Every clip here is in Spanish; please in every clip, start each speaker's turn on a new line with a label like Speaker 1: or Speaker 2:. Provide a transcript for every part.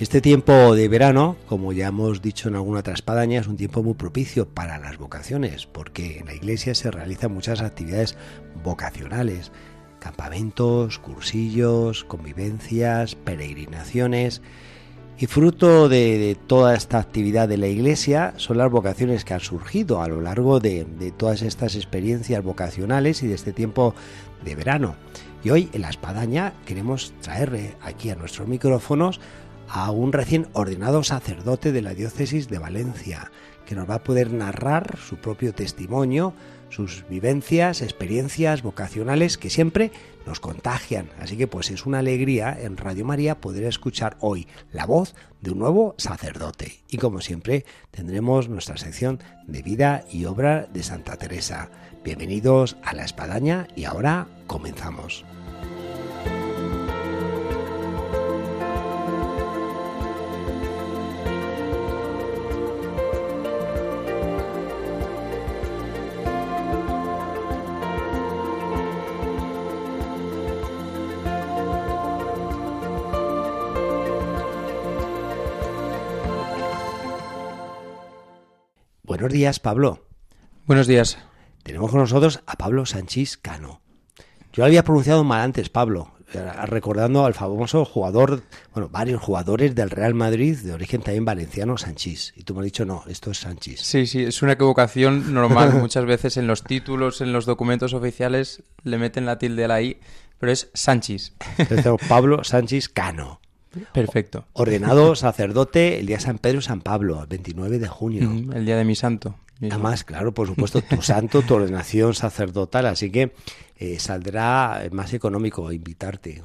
Speaker 1: Este tiempo de verano, como ya hemos dicho en alguna otra espadaña, es un tiempo muy propicio para las vocaciones, porque en la iglesia se realizan muchas actividades vocacionales, campamentos, cursillos, convivencias, peregrinaciones, y fruto de, toda esta actividad de la iglesia son las vocaciones que han surgido a lo largo de, todas estas experiencias vocacionales y de este tiempo de verano. Y hoy en la espadaña queremos traerle aquí a nuestros micrófonos a un recién ordenado sacerdote de la diócesis de Valencia, que nos va a poder narrar su propio testimonio, sus vivencias, experiencias vocacionales que siempre nos contagian. Así que pues es una alegría en Radio María poder escuchar hoy la voz de un nuevo sacerdote. Y como siempre tendremos nuestra sección de vida y obra de Santa Teresa. Bienvenidos a la espadaña y ahora comenzamos. Buenos días, Pablo.
Speaker 2: Buenos días.
Speaker 1: Tenemos con nosotros a Pablo Sánchez Cano. Yo lo había pronunciado mal antes, Pablo, eh, recordando al famoso jugador, bueno, varios jugadores del Real Madrid de origen también valenciano, Sánchez. Y tú me has dicho, no, esto es Sánchez.
Speaker 2: Sí, sí, es una equivocación normal. Muchas veces en los títulos, en los documentos oficiales, le meten la tilde a la I, pero es Sánchez.
Speaker 1: Pablo Sánchez Cano.
Speaker 2: Perfecto.
Speaker 1: Ordenado sacerdote el día de San Pedro y San Pablo, el 29 de junio.
Speaker 2: el día de mi santo.
Speaker 1: Además, claro, por supuesto, tu santo, tu ordenación sacerdotal, así que eh, saldrá más económico invitarte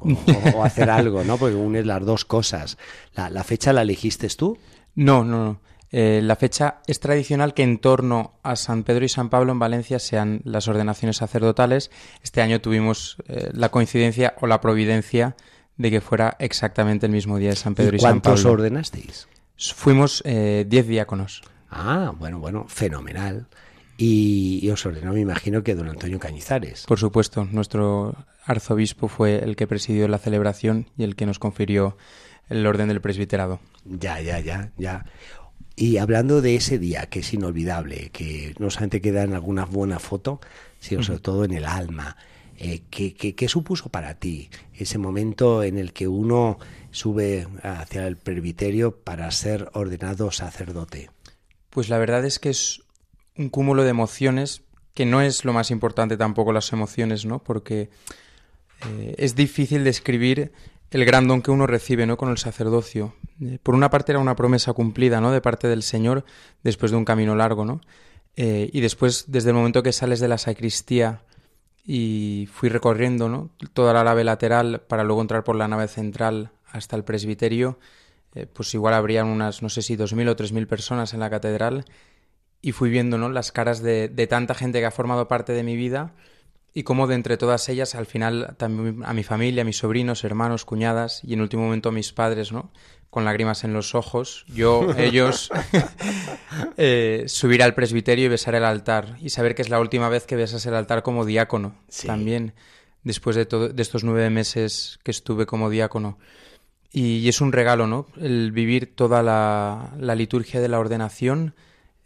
Speaker 1: o, hacer algo, ¿no? Porque unes las dos cosas. ¿La, fecha la elegiste tú?
Speaker 2: No, no, no. Eh, la fecha es tradicional que en torno a San Pedro y San Pablo en Valencia sean las ordenaciones sacerdotales. Este año tuvimos eh, la coincidencia o la providencia de que fuera exactamente el mismo día de San Pedro y, San Pablo.
Speaker 1: ¿Cuántos ordenasteis?
Speaker 2: Fuimos eh, diez diáconos.
Speaker 1: Ah, bueno, bueno, fenomenal. Y, os ordenó, me imagino, que don Antonio Cañizares.
Speaker 2: Por supuesto, nuestro arzobispo fue el que presidió la celebración y el que nos confirió el orden del presbiterado.
Speaker 1: Ya, ya, ya, ya. Y hablando de ese día, que es inolvidable, que no solamente queda en alguna buena foto, sino sobre todo en el alma, eh, ¿qué, supuso para ti ese momento en el que uno sube hacia el presbiterio para ser ordenado sacerdote?
Speaker 2: Pues la verdad es que es un cúmulo de emociones que no es lo más importante tampoco las emociones, ¿no? Porque eh, es difícil describir el gran don que uno recibe, ¿no? Con el sacerdocio. Eh, por una parte era una promesa cumplida, ¿no? De parte del Señor después de un camino largo, ¿no? y después, desde el momento que sales de la sacristía y fui recorriendo ¿no? toda la nave lateral para luego entrar por la nave central hasta el presbiterio. Eh, pues igual habrían unas, no sé si dos mil o tres mil personas en la catedral y fui viendo ¿no? las caras de, de, tanta gente que ha formado parte de mi vida y cómo de entre todas ellas al final también a mi familia, a mis sobrinos, hermanos, cuñadas y en último momento a mis padres, ¿no? Con lágrimas en los ojos, yo, ellos, eh, subir al presbiterio y besar el altar y saber que es la última vez que besas el altar como diácono también, después de, todo, de estos nueve meses que estuve como diácono. Y, es un regalo, ¿no? El vivir toda la, la liturgia de la ordenación,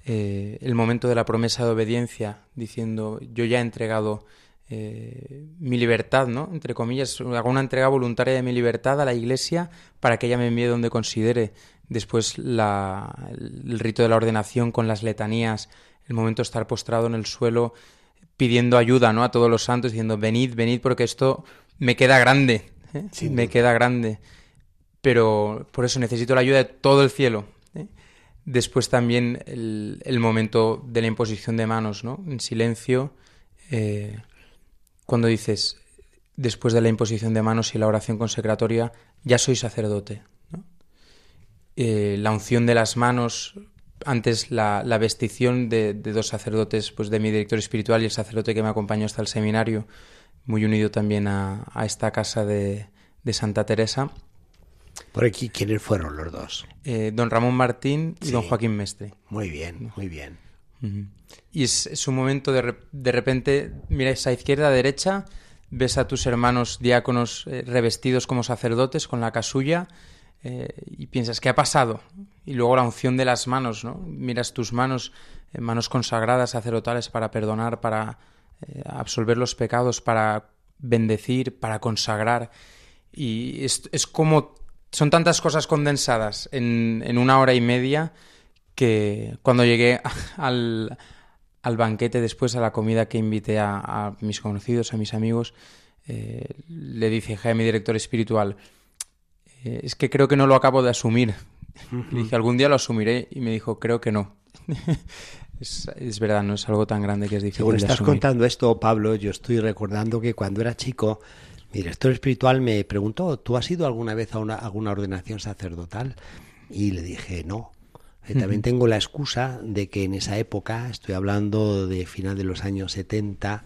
Speaker 2: eh, el momento de la promesa de obediencia, diciendo, yo ya he entregado eh, mi libertad, ¿no? Entre comillas, hago una entrega voluntaria de mi libertad a la Iglesia para que ella me envíe donde considere. Después la, el rito de la ordenación con las letanías, el momento de estar postrado en el suelo pidiendo ayuda, ¿no? A todos los santos diciendo venid, venid porque esto me queda grande, ¿eh? me queda grande. Pero por eso necesito la ayuda de todo el cielo. ¿eh? Después también el, el, momento de la imposición de manos, ¿no? En silencio. Eh, cuando dices, después de la imposición de manos y la oración consecratoria, ya soy sacerdote. Eh, la unción de las manos antes la, la vestición de, de, dos sacerdotes, pues de mi director espiritual y el sacerdote que me acompañó hasta el seminario, muy unido también a, a esta casa de, de, Santa Teresa.
Speaker 1: Por aquí, ¿quiénes fueron los dos?
Speaker 2: Eh, don Ramón Martín y sí. don Joaquín Mestre.
Speaker 1: Muy bien, muy bien.
Speaker 2: Y es, un momento de, de repente, miras a izquierda, a derecha, ves a tus hermanos diáconos eh, revestidos como sacerdotes con la casulla eh, y piensas, ¿qué ha pasado? Y luego la unción de las manos, ¿no? Miras tus manos, eh, manos consagradas, sacerdotales, para perdonar, para absolver los pecados, para bendecir, para consagrar. Y es, es como... Son tantas cosas condensadas en, en, una hora y media que cuando llegué al, al banquete después, a la comida que invité a, a mis conocidos, a mis amigos, eh, le dije a mi director espiritual, eh, es que creo que no lo acabo de asumir. Uh -huh. Le dije, algún día lo asumiré y me dijo, creo que no. es, es, verdad, no es algo tan grande que es difícil.
Speaker 1: Según estás
Speaker 2: de asumir.
Speaker 1: contando esto, Pablo, yo estoy recordando que cuando era chico, mi director espiritual me preguntó, ¿tú has ido alguna vez a una, alguna ordenación sacerdotal? Y le dije, no. Eh, también tengo la excusa de que en esa época, estoy hablando de final de los años 70,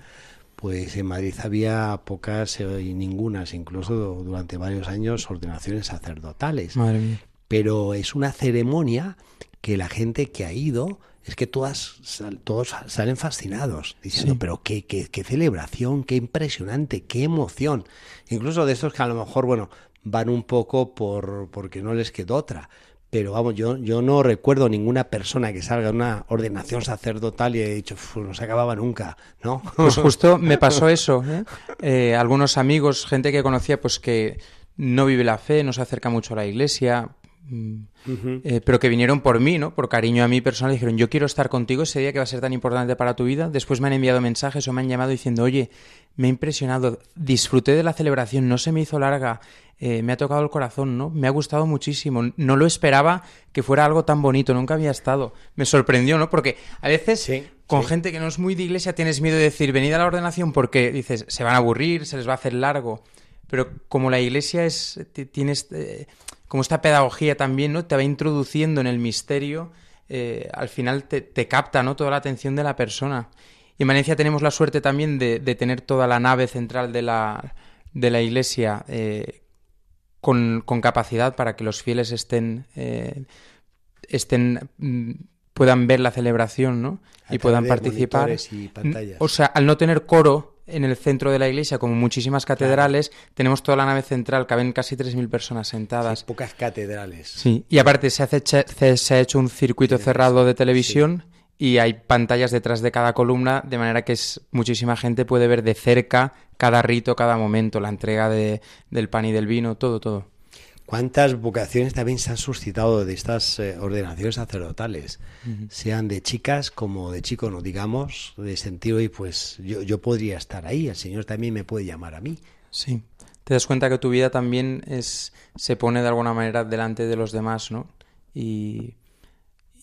Speaker 1: pues en Madrid había pocas eh, y ningunas, incluso durante varios años, ordenaciones sacerdotales.
Speaker 2: Madre mía.
Speaker 1: Pero es una ceremonia que la gente que ha ido es que todas, todos salen fascinados, diciendo, sí. pero qué, qué, qué, celebración, qué impresionante, qué emoción. Incluso de estos que a lo mejor, bueno, van un poco por porque no les quedó otra. Pero vamos, yo, yo no recuerdo ninguna persona que salga de una ordenación sacerdotal y he dicho, no se acababa nunca, ¿no?
Speaker 2: Pues justo me pasó eso. ¿eh? Eh, algunos amigos, gente que conocía, pues que no vive la fe, no se acerca mucho a la iglesia, Uh -huh. eh, pero que vinieron por mí, ¿no? Por cariño a mí personal, dijeron, yo quiero estar contigo ese día que va a ser tan importante para tu vida. Después me han enviado mensajes o me han llamado diciendo, oye, me ha impresionado, disfruté de la celebración, no se me hizo larga, eh, me ha tocado el corazón, ¿no? Me ha gustado muchísimo, no lo esperaba que fuera algo tan bonito, nunca había estado. Me sorprendió, ¿no? Porque a veces sí, con sí. gente que no es muy de iglesia tienes miedo de decir, venid a la ordenación porque dices, se van a aburrir, se les va a hacer largo. Pero como la iglesia es, tienes... Eh, como esta pedagogía también, ¿no? Te va introduciendo en el misterio, eh, al final te, te, capta, ¿no? Toda la atención de la persona. Y en Valencia tenemos la suerte también de, de tener toda la nave central de la, de la iglesia eh, con, con, capacidad para que los fieles estén, eh, estén mm, puedan ver la celebración, ¿no? y puedan participar.
Speaker 1: Y
Speaker 2: o sea, al no tener coro en el centro de la iglesia, como muchísimas catedrales, claro. tenemos toda la nave central, caben casi 3.000 personas sentadas.
Speaker 1: Sí, pocas catedrales.
Speaker 2: Sí, y aparte se, hace, se ha hecho un circuito cerrado de televisión sí. y hay pantallas detrás de cada columna, de manera que es, muchísima gente puede ver de cerca cada rito, cada momento, la entrega de, del pan y del vino, todo, todo.
Speaker 1: ¿Cuántas vocaciones también se han suscitado de estas eh, ordenaciones sacerdotales? Uh -huh. Sean de chicas como de chicos, no digamos, de sentido y pues yo, yo podría estar ahí, el Señor también me puede llamar a mí.
Speaker 2: Sí, te das cuenta que tu vida también es se pone de alguna manera delante de los demás, ¿no? Y,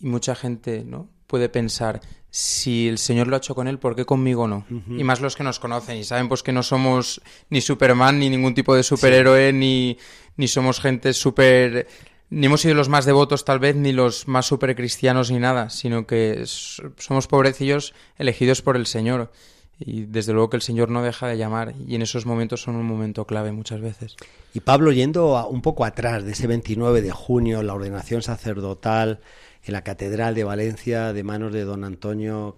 Speaker 2: y mucha gente, ¿no? Puede pensar, si el Señor lo ha hecho con él, ¿por qué conmigo no? Uh -huh. Y más los que nos conocen y saben pues que no somos ni Superman, ni ningún tipo de superhéroe, sí. ni ni somos gente súper... Ni hemos sido los más devotos tal vez, ni los más súper cristianos ni nada, sino que somos pobrecillos elegidos por el Señor. Y desde luego que el Señor no deja de llamar y en esos momentos son un momento clave muchas veces.
Speaker 1: Y Pablo, yendo a, un poco atrás de ese 29 de junio, la ordenación sacerdotal en la Catedral de Valencia de manos de don Antonio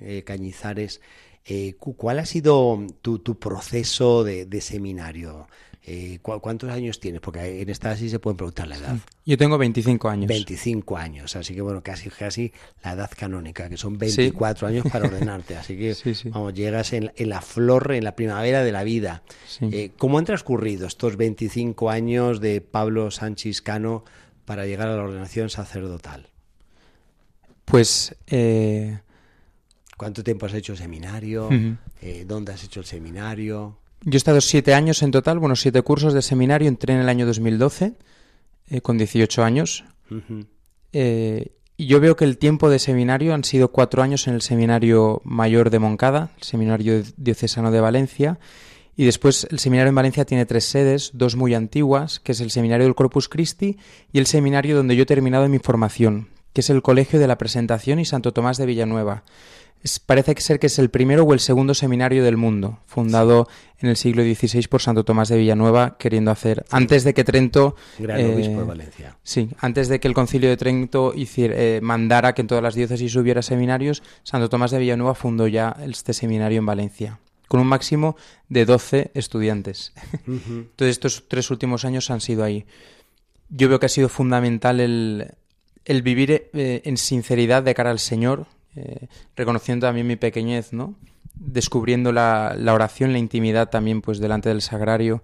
Speaker 1: eh, Cañizares, eh, ¿cuál ha sido tu, tu proceso de, de seminario? Eh, ¿Cuántos años tienes? Porque en esta sí se pueden preguntar la edad.
Speaker 2: Yo tengo 25 años.
Speaker 1: 25 años, así que bueno, casi casi la edad canónica, que son 24 ¿Sí? años para ordenarte. Así que, sí, sí. vamos, llegas en, en, la flor, en la primavera de la vida. Eh, ¿Cómo han transcurrido estos 25 años de Pablo Sánchez Cano para llegar a la ordenación sacerdotal?
Speaker 2: Pues... Eh...
Speaker 1: ¿Cuánto tiempo has hecho seminario? Uh -huh. eh, ¿Dónde has hecho el seminario?
Speaker 2: Yo he estado siete años en total, bueno, siete cursos de seminario. Entré en el año 2012, eh, con 18 años. Uh -huh. eh, y yo veo que el tiempo de seminario han sido cuatro años en el Seminario Mayor de Moncada, el Seminario Diocesano de Valencia. Y después el seminario en Valencia tiene tres sedes, dos muy antiguas, que es el Seminario del Corpus Christi y el seminario donde yo he terminado mi formación, que es el Colegio de la Presentación y Santo Tomás de Villanueva parece ser que es el primero o el segundo seminario del mundo, fundado en el siglo XVI por Santo Tomás de Villanueva, queriendo hacer, antes de que Trento...
Speaker 1: Gran obispo de eh, Valencia.
Speaker 2: Sí, antes de que el concilio de Trento hiciera, eh, mandara que en todas las diócesis hubiera seminarios, Santo Tomás de Villanueva fundó ya este seminario en Valencia, con un máximo de 12 estudiantes. Entonces estos tres últimos años han sido ahí. Yo veo que ha sido fundamental el, el vivir eh, en sinceridad de cara al Señor, eh, reconociendo también mi pequeñez, ¿no? Descubriendo la, oración, la intimidad también, pues, delante del sagrario.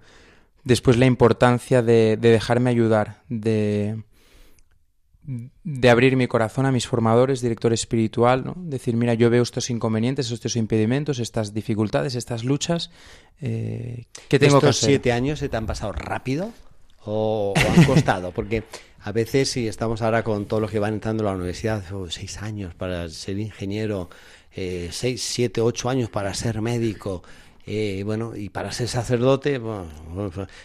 Speaker 2: Después la importancia de, dejarme ayudar, de, de abrir mi corazón a mis formadores, director espiritual, ¿no? Decir, mira, yo veo estos inconvenientes, estos impedimentos, estas dificultades, estas luchas, eh, ¿qué tengo que hacer?
Speaker 1: siete años se te han pasado rápido o, o han costado? Porque a veces, si estamos ahora con todos los que van entrando a la universidad, oh, seis años para ser ingeniero, eh, seis, siete, ocho años para ser médico, eh, bueno, y para ser sacerdote,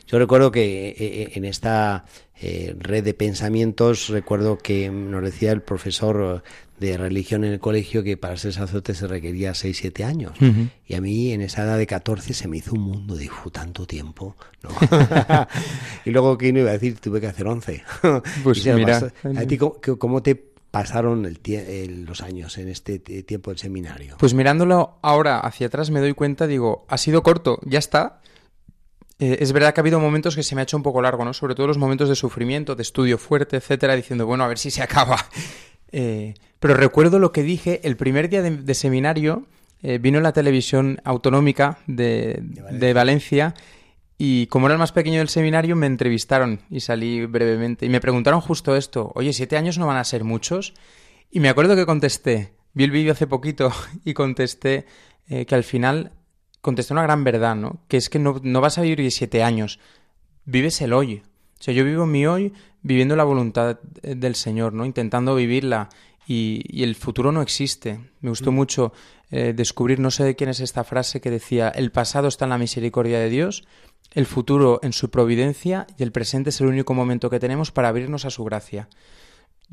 Speaker 1: yo recuerdo que eh, eh, en esta red de pensamientos, recuerdo que nos decía el profesor de religión en el colegio que para ser sacerdote se requería 6, 7 años. Y a mí en esa edad de 14 se me hizo un mundo, dijo, tanto tiempo. y luego, ¿qué no iba a decir? Tuve que hacer 11.
Speaker 2: Pues mira.
Speaker 1: ¿A ti cómo, te pasaron el los años en este tiempo del seminario?
Speaker 2: Pues mirándolo ahora hacia atrás me doy cuenta, digo, ha sido corto, ya está. Eh, es verdad que ha habido momentos que se me ha hecho un poco largo, ¿no? Sobre todo los momentos de sufrimiento, de estudio fuerte, etcétera, diciendo, bueno, a ver si se acaba. Eh, pero recuerdo lo que dije el primer día de, seminario, eh, vino en la televisión autonómica de, Valencia. y como era el más pequeño del seminario me entrevistaron y salí brevemente y me preguntaron justo esto, oye, siete años no van a ser muchos y me acuerdo que contesté, vi el vídeo hace poquito y contesté eh, que al final contesté una gran verdad, ¿no? Que es que no, no vas a vivir siete años, vives el hoy. O sea, yo vivo mi hoy viviendo la voluntad eh, del Señor, ¿no? Intentando vivirla y, el futuro no existe. Me gustó mm. mucho eh, descubrir, no sé de quién es esta frase que decía, el pasado está en la misericordia de Dios, el futuro en su providencia y el presente es el único momento que tenemos para abrirnos a su gracia.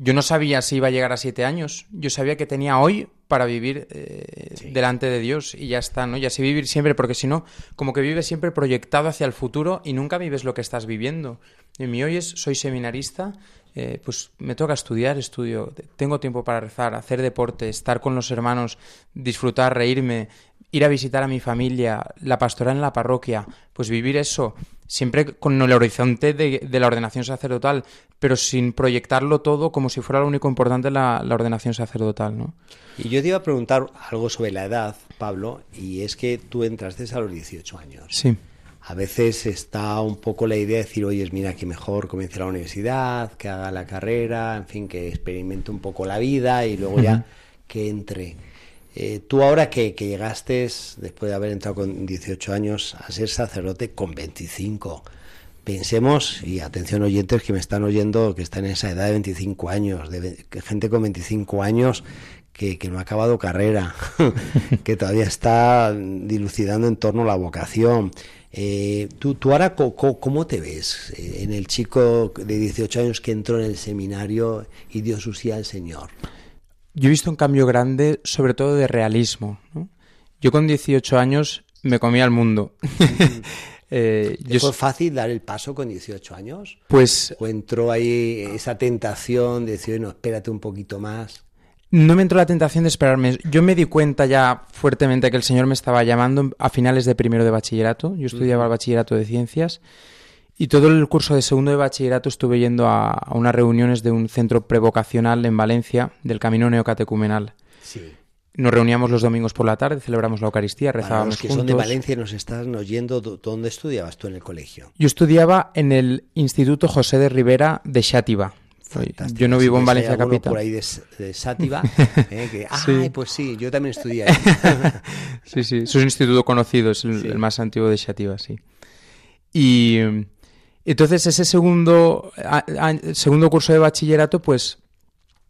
Speaker 2: Yo no sabía si iba a llegar a siete años, yo sabía que tenía hoy para vivir eh, delante de Dios y ya está, ¿no? Y así vivir siempre, porque si no, como que vives siempre proyectado hacia el futuro y nunca vives lo que estás viviendo. En mi hoy es, soy seminarista, eh, pues me toca estudiar, estudio, tengo tiempo para rezar, hacer deporte, estar con los hermanos, disfrutar, reírme, ir a visitar a mi familia, la pastoral en la parroquia, pues vivir eso, siempre con el horizonte de, la ordenación sacerdotal, pero sin proyectarlo todo como si fuera lo único importante la, la ordenación sacerdotal, ¿no?
Speaker 1: Y yo te iba a preguntar algo sobre la edad, Pablo, y es que tú entraste a los 18 años.
Speaker 2: Sí
Speaker 1: a veces está un poco la idea de decir, oye, mira, que mejor comience la universidad, que haga la carrera, en fin, que experimente un poco la vida y luego ya que entre. Eh, tú ahora que, que, llegaste, después de haber entrado con 18 años, a ser sacerdote con 25, pensemos, y atención oyentes que me están oyendo, que están en esa edad de 25 años, de, gente con 25 años que, no ha acabado carrera, que todavía está dilucidando en torno a la vocación, eh, ¿tú, ¿Tú ahora cómo, te ves eh, en el chico de 18 años que entró en el seminario y dio su sí al Señor?
Speaker 2: Yo he visto un cambio grande, sobre todo de realismo. Yo con 18 años me comía el mundo.
Speaker 1: eh, ¿Fue fácil dar el paso con 18 años?
Speaker 2: Pues...
Speaker 1: ¿O entró ahí esa tentación de decir, no, espérate un poquito más?
Speaker 2: No me entró la tentación de esperarme. Yo me di cuenta ya fuertemente que el Señor me estaba llamando a finales de primero de bachillerato. Yo estudiaba el bachillerato de ciencias y todo el curso de segundo de bachillerato estuve yendo a, unas reuniones de un centro prevocacional en Valencia del Camino Neocatecumenal.
Speaker 1: Sí.
Speaker 2: Nos reuníamos los domingos por la tarde, celebramos la Eucaristía, rezábamos
Speaker 1: Para los que son de Valencia nos están oyendo, ¿dónde estudiabas tú en el colegio?
Speaker 2: Yo estudiaba en el Instituto José de Rivera de Xátiva, yo no vivo en Valencia capital.
Speaker 1: por ahí de, Sátiva. ¿eh? Ay, pues sí, yo también estudié ahí.
Speaker 2: sí, sí, es un instituto conocido, es el, más antiguo de Sátiva, sí. Y entonces ese segundo, segundo curso de bachillerato, pues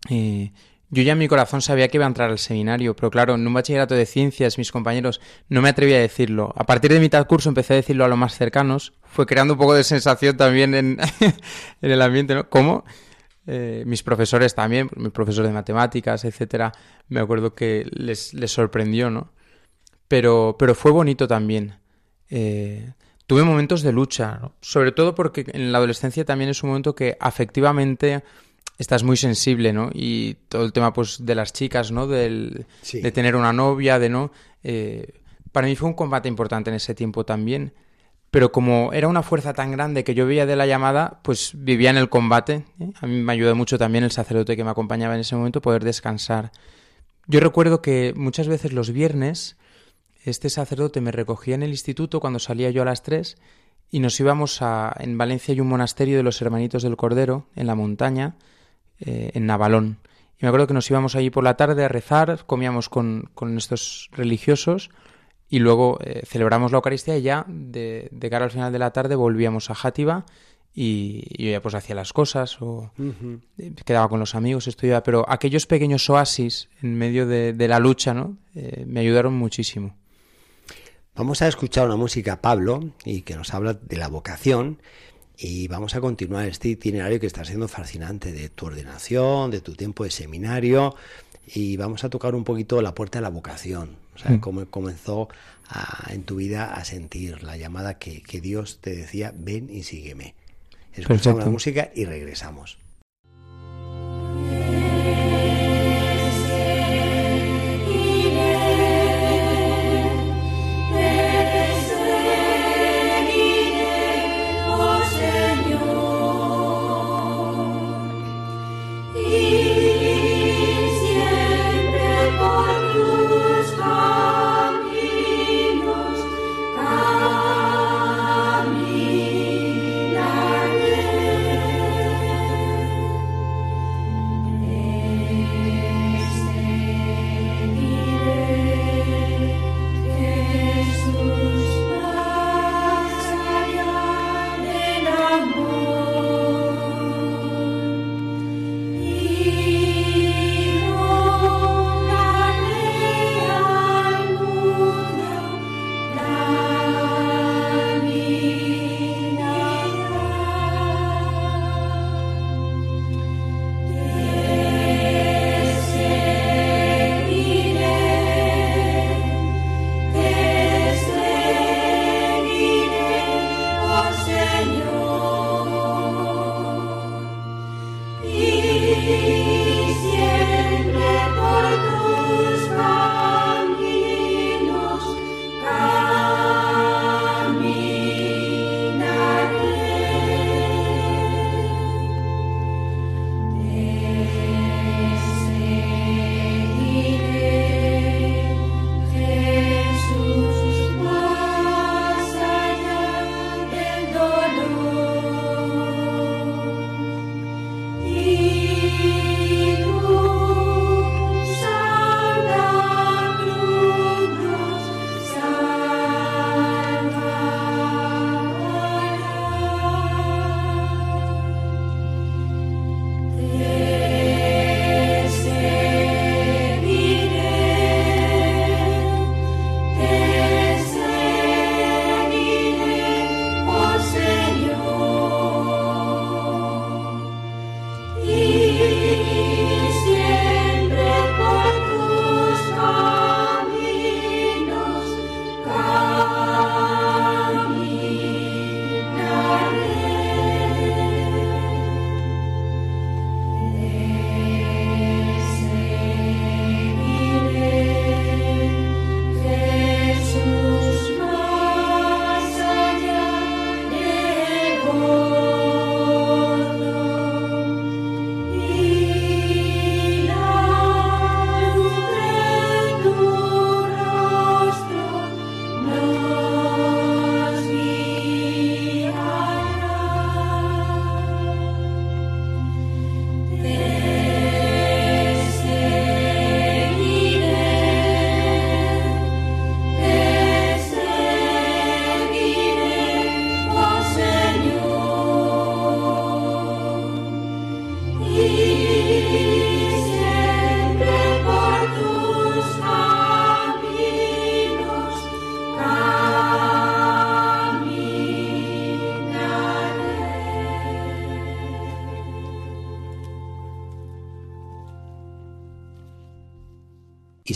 Speaker 2: eh, yo ya en mi corazón sabía que iba a entrar al seminario, pero claro, en un bachillerato de ciencias, mis compañeros no me atrevía a decirlo. A partir de mitad curso empecé a decirlo a los más cercanos, fue creando un poco de sensación también en, en el ambiente, ¿no? ¿Cómo? Eh, mis profesores también, mis profesores de matemáticas, etcétera, me acuerdo que les, les sorprendió, ¿no? Pero, pero fue bonito también. Eh, tuve momentos de lucha, ¿no? sobre todo porque en la adolescencia también es un momento que afectivamente estás muy sensible, ¿no? Y todo el tema, pues, de las chicas, ¿no? Del, De tener una novia, de no... Eh, para mí fue un combate importante en ese tiempo también. Pero como era una fuerza tan grande que yo veía de la llamada, pues vivía en el combate. ¿eh? A mí me ayudó mucho también el sacerdote que me acompañaba en ese momento poder descansar. Yo recuerdo que muchas veces los viernes este sacerdote me recogía en el instituto cuando salía yo a las tres y nos íbamos a... En Valencia hay un monasterio de los Hermanitos del Cordero, en la montaña, eh, en Navalón. Y me acuerdo que nos íbamos allí por la tarde a rezar, comíamos con, con estos religiosos y luego eh, celebramos la Eucaristía y ya de, cara al final de la tarde volvíamos a Játiva y, yo ya pues hacía las cosas o quedaba con los amigos, estudiaba, pero aquellos pequeños oasis en medio de, la lucha ¿no? Eh, me ayudaron muchísimo.
Speaker 1: Vamos a escuchar una música, Pablo, y que nos habla de la vocación y vamos a continuar este itinerario que está siendo fascinante de tu ordenación, de tu tiempo de seminario y vamos a tocar un poquito la puerta de la vocación, o sea, mm. cómo comenzó en tu vida a sentir la llamada que, Dios te decía, ven y sígueme. Escuchamos la música y regresamos.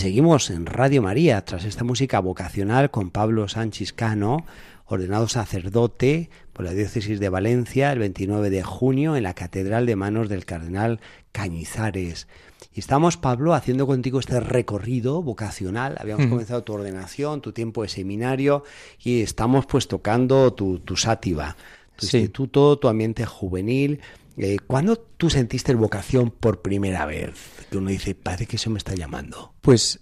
Speaker 1: Seguimos en Radio María tras esta música vocacional con Pablo Sánchez Cano, ordenado sacerdote por la diócesis de Valencia el 29 de junio en la Catedral de Manos del Cardenal Cañizares. Y estamos, Pablo, haciendo contigo este recorrido vocacional. Habíamos comenzado tu ordenación, tu tiempo de seminario y estamos pues tocando tu, tu sátiva, tu instituto, tu ambiente juvenil. Eh, ¿Cuándo tú sentiste vocación por primera vez? Que uno dice, parece que eso me está llamando.
Speaker 2: Pues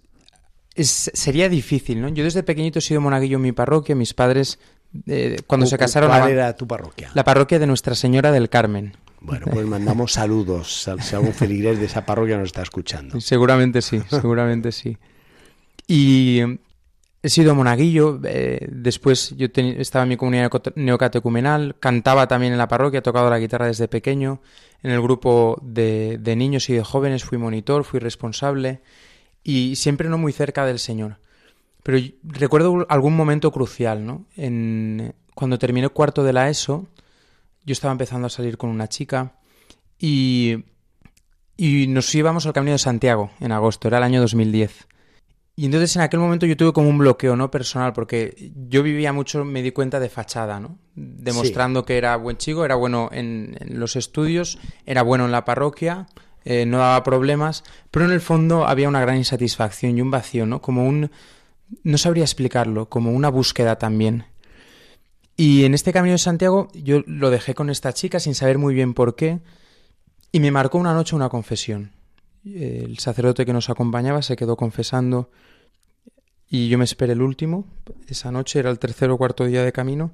Speaker 2: sería difícil, ¿no? Yo desde pequeñito he sido monaguillo en mi parroquia, mis padres eh, cuando se casaron...
Speaker 1: ¿Cuál era tu parroquia?
Speaker 2: La parroquia de Nuestra Señora del Carmen.
Speaker 1: Bueno, pues mandamos saludos si algún feligrés de esa parroquia nos está escuchando.
Speaker 2: Seguramente sí, seguramente sí. Y he sido monaguillo, eh, después yo estaba en mi comunidad neocatecumenal, cantaba también en la parroquia, he tocado la guitarra desde pequeño, en el grupo de, de niños y de jóvenes fui monitor, fui responsable y siempre no muy cerca del Señor. Pero recuerdo algún momento crucial, ¿no? En, cuando terminé cuarto de la ESO, yo estaba empezando a salir con una chica y, y nos íbamos al Camino de Santiago en agosto, era el año 2010. Y entonces en aquel momento yo tuve como un bloqueo no personal, porque yo vivía mucho, me di cuenta de fachada, ¿no? Demostrando que era buen chico, era bueno en, los estudios, era bueno en la parroquia, eh, no daba problemas, pero en el fondo había una gran insatisfacción y un vacío, ¿no? Como un... no sabría explicarlo, como una búsqueda también. Y en este camino de Santiago yo lo dejé con esta chica sin saber muy bien por qué y me marcó una noche una confesión. El sacerdote que nos acompañaba se quedó confesando y yo me esperé el último. Esa noche era el tercer o cuarto día de camino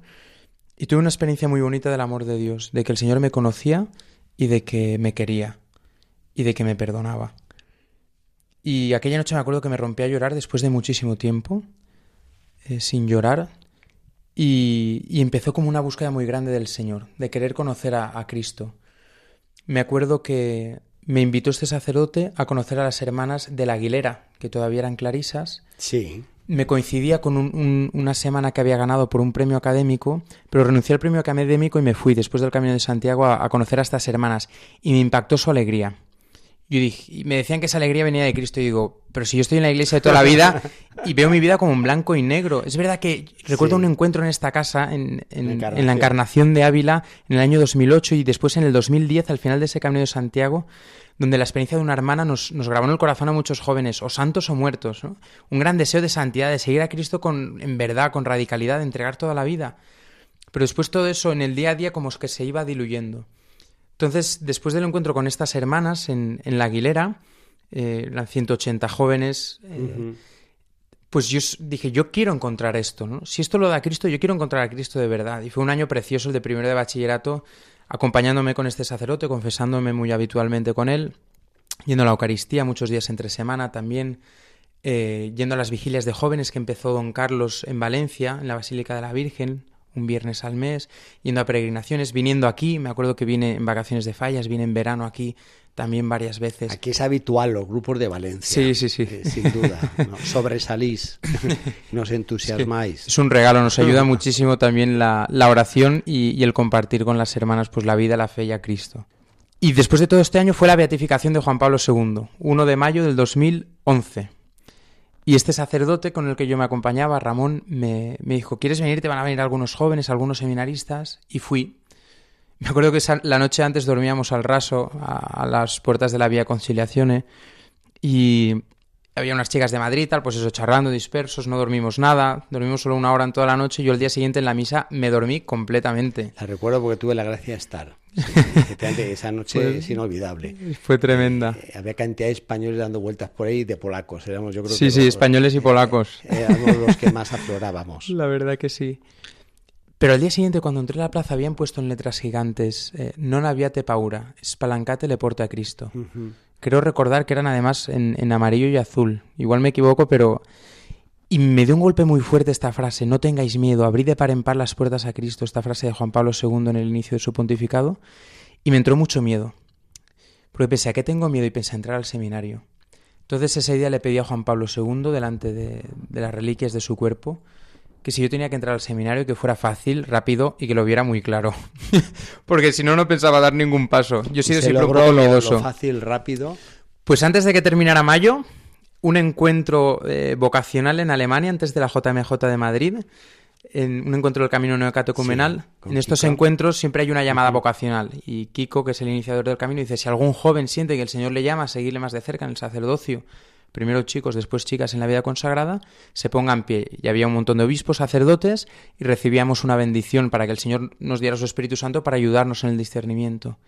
Speaker 2: y tuve una experiencia muy bonita del amor de Dios, de que el Señor me conocía y de que me quería y de que me perdonaba. Y aquella noche me acuerdo que me rompí a llorar después de muchísimo tiempo, eh, sin llorar, y, empezó como una búsqueda muy grande del Señor, de querer conocer a, Cristo. Me acuerdo que me invitó este sacerdote a conocer a las hermanas de la Aguilera, que todavía eran clarisas.
Speaker 1: Sí.
Speaker 2: Me coincidía con una semana que había ganado por un premio académico, pero renuncié al premio académico y me fui después del Camino de Santiago a conocer a estas hermanas. Y me impactó su alegría. Yo dije, y me decían que esa alegría venía de Cristo y digo, pero si yo estoy en la iglesia de toda la vida y veo mi vida como en blanco y negro. Es verdad que recuerdo un encuentro en esta casa, en, la encarnación de Ávila, en el año 2008 y después en el 2010, al final de ese camino de Santiago, donde la experiencia de una hermana nos, grabó en el corazón a muchos jóvenes, o santos o muertos. Un gran deseo de santidad, de seguir a Cristo con, en verdad, con radicalidad, de entregar toda la vida. Pero después todo eso en el día a día como es que se iba diluyendo. Entonces, después del encuentro con estas hermanas en, La Aguilera, eh, eran 180 jóvenes, eh, pues yo dije, yo quiero encontrar esto, ¿no? Si esto lo da Cristo, yo quiero encontrar a Cristo de verdad. Y fue un año precioso el de primero de bachillerato, acompañándome con este sacerdote, confesándome muy habitualmente con él, yendo a la Eucaristía muchos días entre semana también, eh, yendo a las vigilias de jóvenes que empezó don Carlos en Valencia, en la Basílica de la Virgen, un viernes al mes, yendo a peregrinaciones, viniendo aquí, me acuerdo que vine en vacaciones de fallas, vine en verano aquí también varias veces.
Speaker 1: Aquí es habitual los grupos de Valencia.
Speaker 2: Sí, sí, sí.
Speaker 1: Eh, sin duda. Sobresalís, nos entusiasmáis.
Speaker 2: Es, un regalo, nos ayuda muchísimo también la, oración y, y, el compartir con las hermanas pues la vida, la fe y a Cristo. Y después de todo este año fue la beatificación de Juan Pablo II, 1 de mayo del 2011. Y este sacerdote con el que yo me acompañaba, Ramón, me, dijo, ¿quieres venir? Te van a venir algunos jóvenes, algunos seminaristas. Y fui. Me acuerdo que la noche antes dormíamos al raso, a, las puertas de la Vía Conciliazione, y había unas chicas de Madrid, tal, pues eso, charlando, dispersos, no dormimos nada, dormimos solo una hora en toda la noche y yo el día siguiente en la misa me dormí completamente.
Speaker 1: La recuerdo porque tuve la gracia de estar. esa noche es inolvidable.
Speaker 2: Fue tremenda.
Speaker 1: Eh, había cantidad de españoles dando vueltas por ahí de polacos. Éramos, yo creo
Speaker 2: sí, sí, españoles y polacos.
Speaker 1: éramos los que más aflorábamos.
Speaker 2: La verdad que sí. Pero al día siguiente, cuando entré a la plaza, habían puesto en letras gigantes eh, Non aviate paura, spalancate le porta a Cristo. Creo recordar que eran además en, amarillo y azul. Igual me equivoco, pero... Y me dio un golpe muy fuerte esta frase, no tengáis miedo, abrid de par en par las puertas a Cristo, esta frase de Juan Pablo II en el inicio de su pontificado, y me entró mucho miedo. Porque pensé, ¿a qué tengo miedo? Y pensé, entrar al seminario. Entonces ese día le pedí a Juan Pablo II, delante de, de las reliquias de su cuerpo, que si yo tenía que entrar al seminario, que fuera fácil, rápido y que lo viera muy claro. Porque si no, no pensaba dar ningún paso. Yo he sido siempre un poco miedoso.
Speaker 1: fácil, rápido.
Speaker 2: Pues antes de que terminara mayo, un encuentro eh, vocacional en Alemania antes de la JMJ de Madrid, en un encuentro del Camino Neocatecumenal. en estos encuentros siempre hay una llamada vocacional y Kiko, que es el iniciador del camino, dice, si algún joven siente que el Señor le llama a seguirle más de cerca en el sacerdocio, primero chicos, después chicas en la vida consagrada, se pongan pie. Y había un montón de obispos, sacerdotes, y recibíamos una bendición para que el Señor nos diera su Espíritu Santo para ayudarnos en el discernimiento.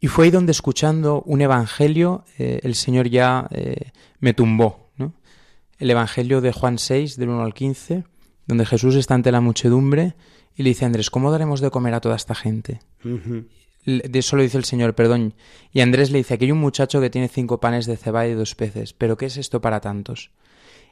Speaker 2: Y fue ahí donde escuchando un evangelio eh, el Señor ya eh, me tumbó. ¿no? El evangelio de Juan 6, del 1 al 15, donde Jesús está ante la muchedumbre y le dice Andrés, ¿cómo daremos de comer a toda esta gente? De eso lo dice el Señor, perdón. Y Andrés le dice, aquí hay un muchacho que tiene cinco panes de cebada y dos peces, pero ¿qué es esto para tantos?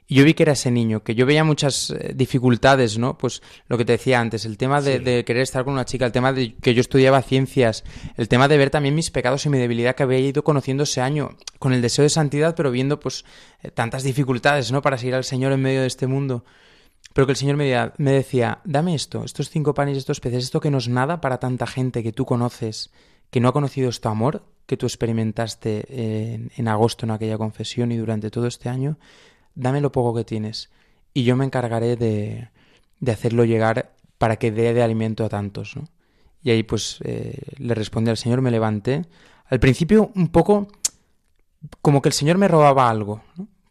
Speaker 2: Y yo vi que era ese niño, que yo veía muchas eh, dificultades, ¿no? Pues lo que te decía antes, el tema de, querer estar con una chica, el tema de que yo estudiaba ciencias, el tema de ver también mis pecados y mi debilidad que había ido conociendo ese año, con el deseo de santidad, pero viendo pues eh, tantas dificultades, ¿no? Para seguir al Señor en medio de este mundo. Pero que el Señor me, me decía, dame esto, estos cinco panes estos peces, esto que no es nada para tanta gente que tú conoces, que no ha conocido este amor que tú experimentaste en, en agosto en aquella confesión y durante todo este año, dame lo poco que tienes y yo me encargaré de, de hacerlo llegar para que dé de alimento a tantos. ¿no? Y ahí pues eh, le respondí al Señor, me levanté. Al principio un poco como que el Señor me robaba algo,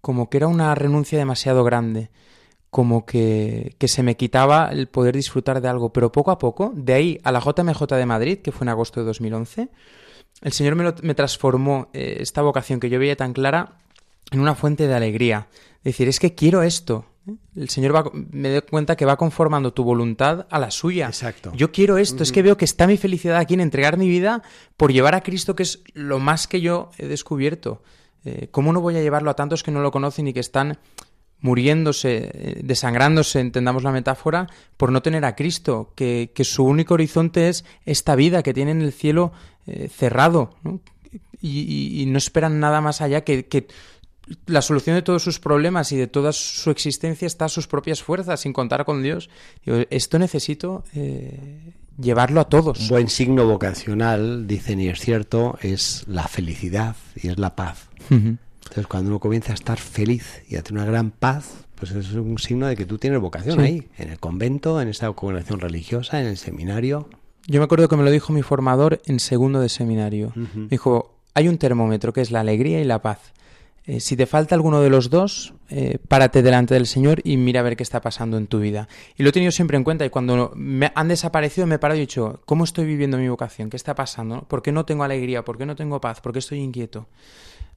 Speaker 2: como que era una renuncia demasiado grande, como que, que, se me quitaba el poder disfrutar de algo, pero poco a poco, de ahí a la JMJ de Madrid, que fue en agosto de 2011, el Señor me, me transformó eh, esta vocación que yo veía tan clara en una fuente de alegría, decir, es que quiero esto. El Señor va, me doy cuenta que va conformando tu voluntad a la suya.
Speaker 1: Exacto.
Speaker 2: Yo quiero esto, es que veo que está mi felicidad aquí en entregar mi vida por llevar a Cristo, que es lo más que yo he descubierto. Eh, ¿Cómo no voy a llevarlo a tantos que no lo conocen y que están muriéndose, eh, desangrándose, entendamos la metáfora, por no tener a Cristo, que, que su único horizonte es esta vida que tienen el cielo eh, cerrado, ¿no? Y, y, no esperan nada más allá que, que la solución de todos sus problemas y de toda su existencia está a sus propias fuerzas, sin contar con Dios. esto necesito eh, llevarlo a todos.
Speaker 1: Un buen signo vocacional, dicen, y es cierto, es la felicidad y es la paz. Entonces, cuando uno comienza a estar feliz y a tener una gran paz, pues es un signo de que tú tienes vocación ahí, en el convento, en esta congregación religiosa, en el seminario.
Speaker 2: Yo me acuerdo que me lo dijo mi formador en segundo de seminario. Dijo, hay un termómetro que es la alegría y la paz. Eh, si te falta alguno de los dos, eh, párate delante del Señor y mira a ver qué está pasando en tu vida. Y lo he tenido siempre en cuenta y cuando me han desaparecido me he parado y he dicho, ¿cómo estoy viviendo mi vocación? ¿Qué está pasando? ¿Por qué no tengo alegría? ¿Por qué no tengo paz? ¿Por qué estoy inquieto?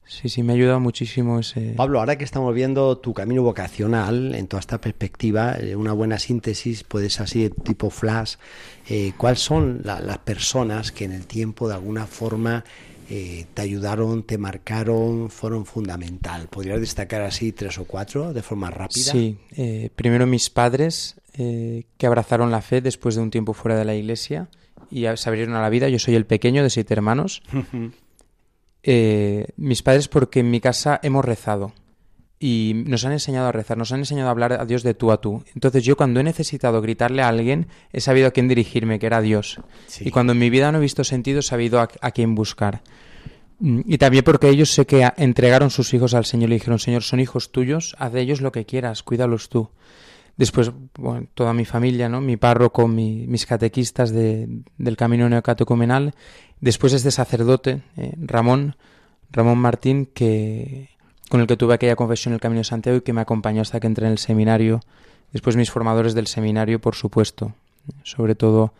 Speaker 2: Sí, sí, me ha ayudado muchísimo ese...
Speaker 1: Pablo, ahora que estamos viendo tu camino vocacional en toda esta perspectiva, eh, una buena síntesis, puedes así, tipo flash, ¿cuáles son las personas que en el tiempo de alguna forma eh, te ayudaron, te marcaron, fueron fundamental. ¿Podrías destacar así tres o cuatro de forma rápida?
Speaker 2: Sí, eh, primero mis padres eh, que abrazaron la fe después de un tiempo fuera de la iglesia y se abrieron a la vida. Yo soy el pequeño de siete hermanos. Mis padres porque en mi casa hemos rezado y nos han enseñado a rezar, nos han enseñado a hablar a Dios de tú a tú. Entonces yo cuando he necesitado gritarle a alguien, he sabido a quién dirigirme, que era Dios. Y cuando en mi vida no he visto sentido, he sabido a, quién buscar. Mm, y también porque ellos sé que entregaron sus hijos al Señor y le dijeron, Señor, son hijos tuyos, haz de ellos lo que quieras, cuídalos tú. Después, toda mi familia, ¿no? Mi párroco, mis catequistas del camino neocatecumenal. Después este sacerdote, eh, Ramón, Ramón Martín, que, con el que tuve aquella confesión en el Camino de Santiago y que me acompañó hasta que entré en el seminario. Después mis formadores del seminario, por supuesto. Sobre todo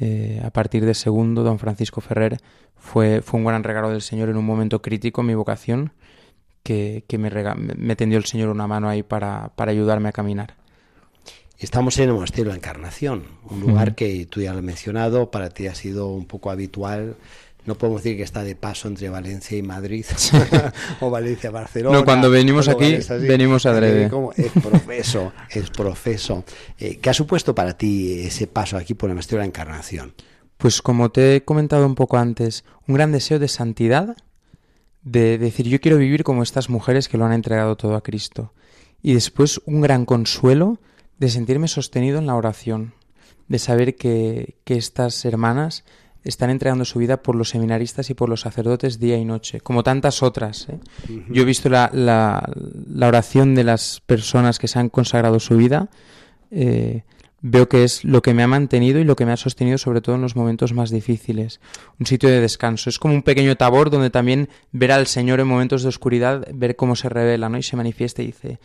Speaker 2: eh, a partir de segundo, don Francisco Ferrer fue, fue un gran regalo del Señor en un momento crítico mi vocación, que, que me, me, tendió el Señor una mano ahí para, para ayudarme a caminar.
Speaker 1: Estamos en el Monasterio de la Encarnación, un lugar que tú ya lo has mencionado, para ti ha sido un poco habitual no podemos decir que está de paso entre Valencia y Madrid o Valencia Barcelona.
Speaker 2: No, cuando venimos aquí, venimos a Drede.
Speaker 1: Es profeso, es profeso. Eh, ¿Qué ha supuesto para ti ese paso aquí por el Monasterio de la Encarnación?
Speaker 2: Pues como te he comentado un poco antes, un gran deseo de santidad, de decir yo quiero vivir como estas mujeres que lo han entregado todo a Cristo. Y después un gran consuelo de sentirme sostenido en la oración, de saber que, que estas hermanas están entregando su vida por los seminaristas y por los sacerdotes día y noche, como tantas otras. ¿eh? Yo he visto la, la, la, oración de las personas que se han consagrado su vida, eh, veo que es lo que me ha mantenido y lo que me ha sostenido sobre todo en los momentos más difíciles. Un sitio de descanso. Es como un pequeño tabor donde también ver al Señor en momentos de oscuridad, ver cómo se revela ¿no? y se manifiesta y dice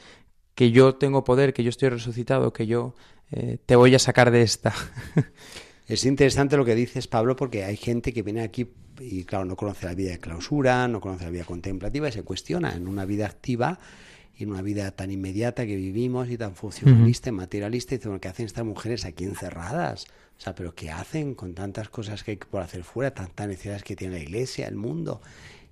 Speaker 2: que yo tengo poder, que yo estoy resucitado, que yo eh, te voy a sacar de esta.
Speaker 1: Es interesante lo que dices, Pablo, porque hay gente que viene aquí y, claro, no conoce la vida de clausura, no conoce la vida contemplativa y se cuestiona en una vida activa y en una vida tan inmediata que vivimos y tan funcionalista y materialista, y dice, bueno, ¿qué hacen estas mujeres aquí encerradas? O sea, ¿pero qué hacen con tantas cosas que hay por hacer fuera, tantas necesidades que tiene la iglesia, el mundo?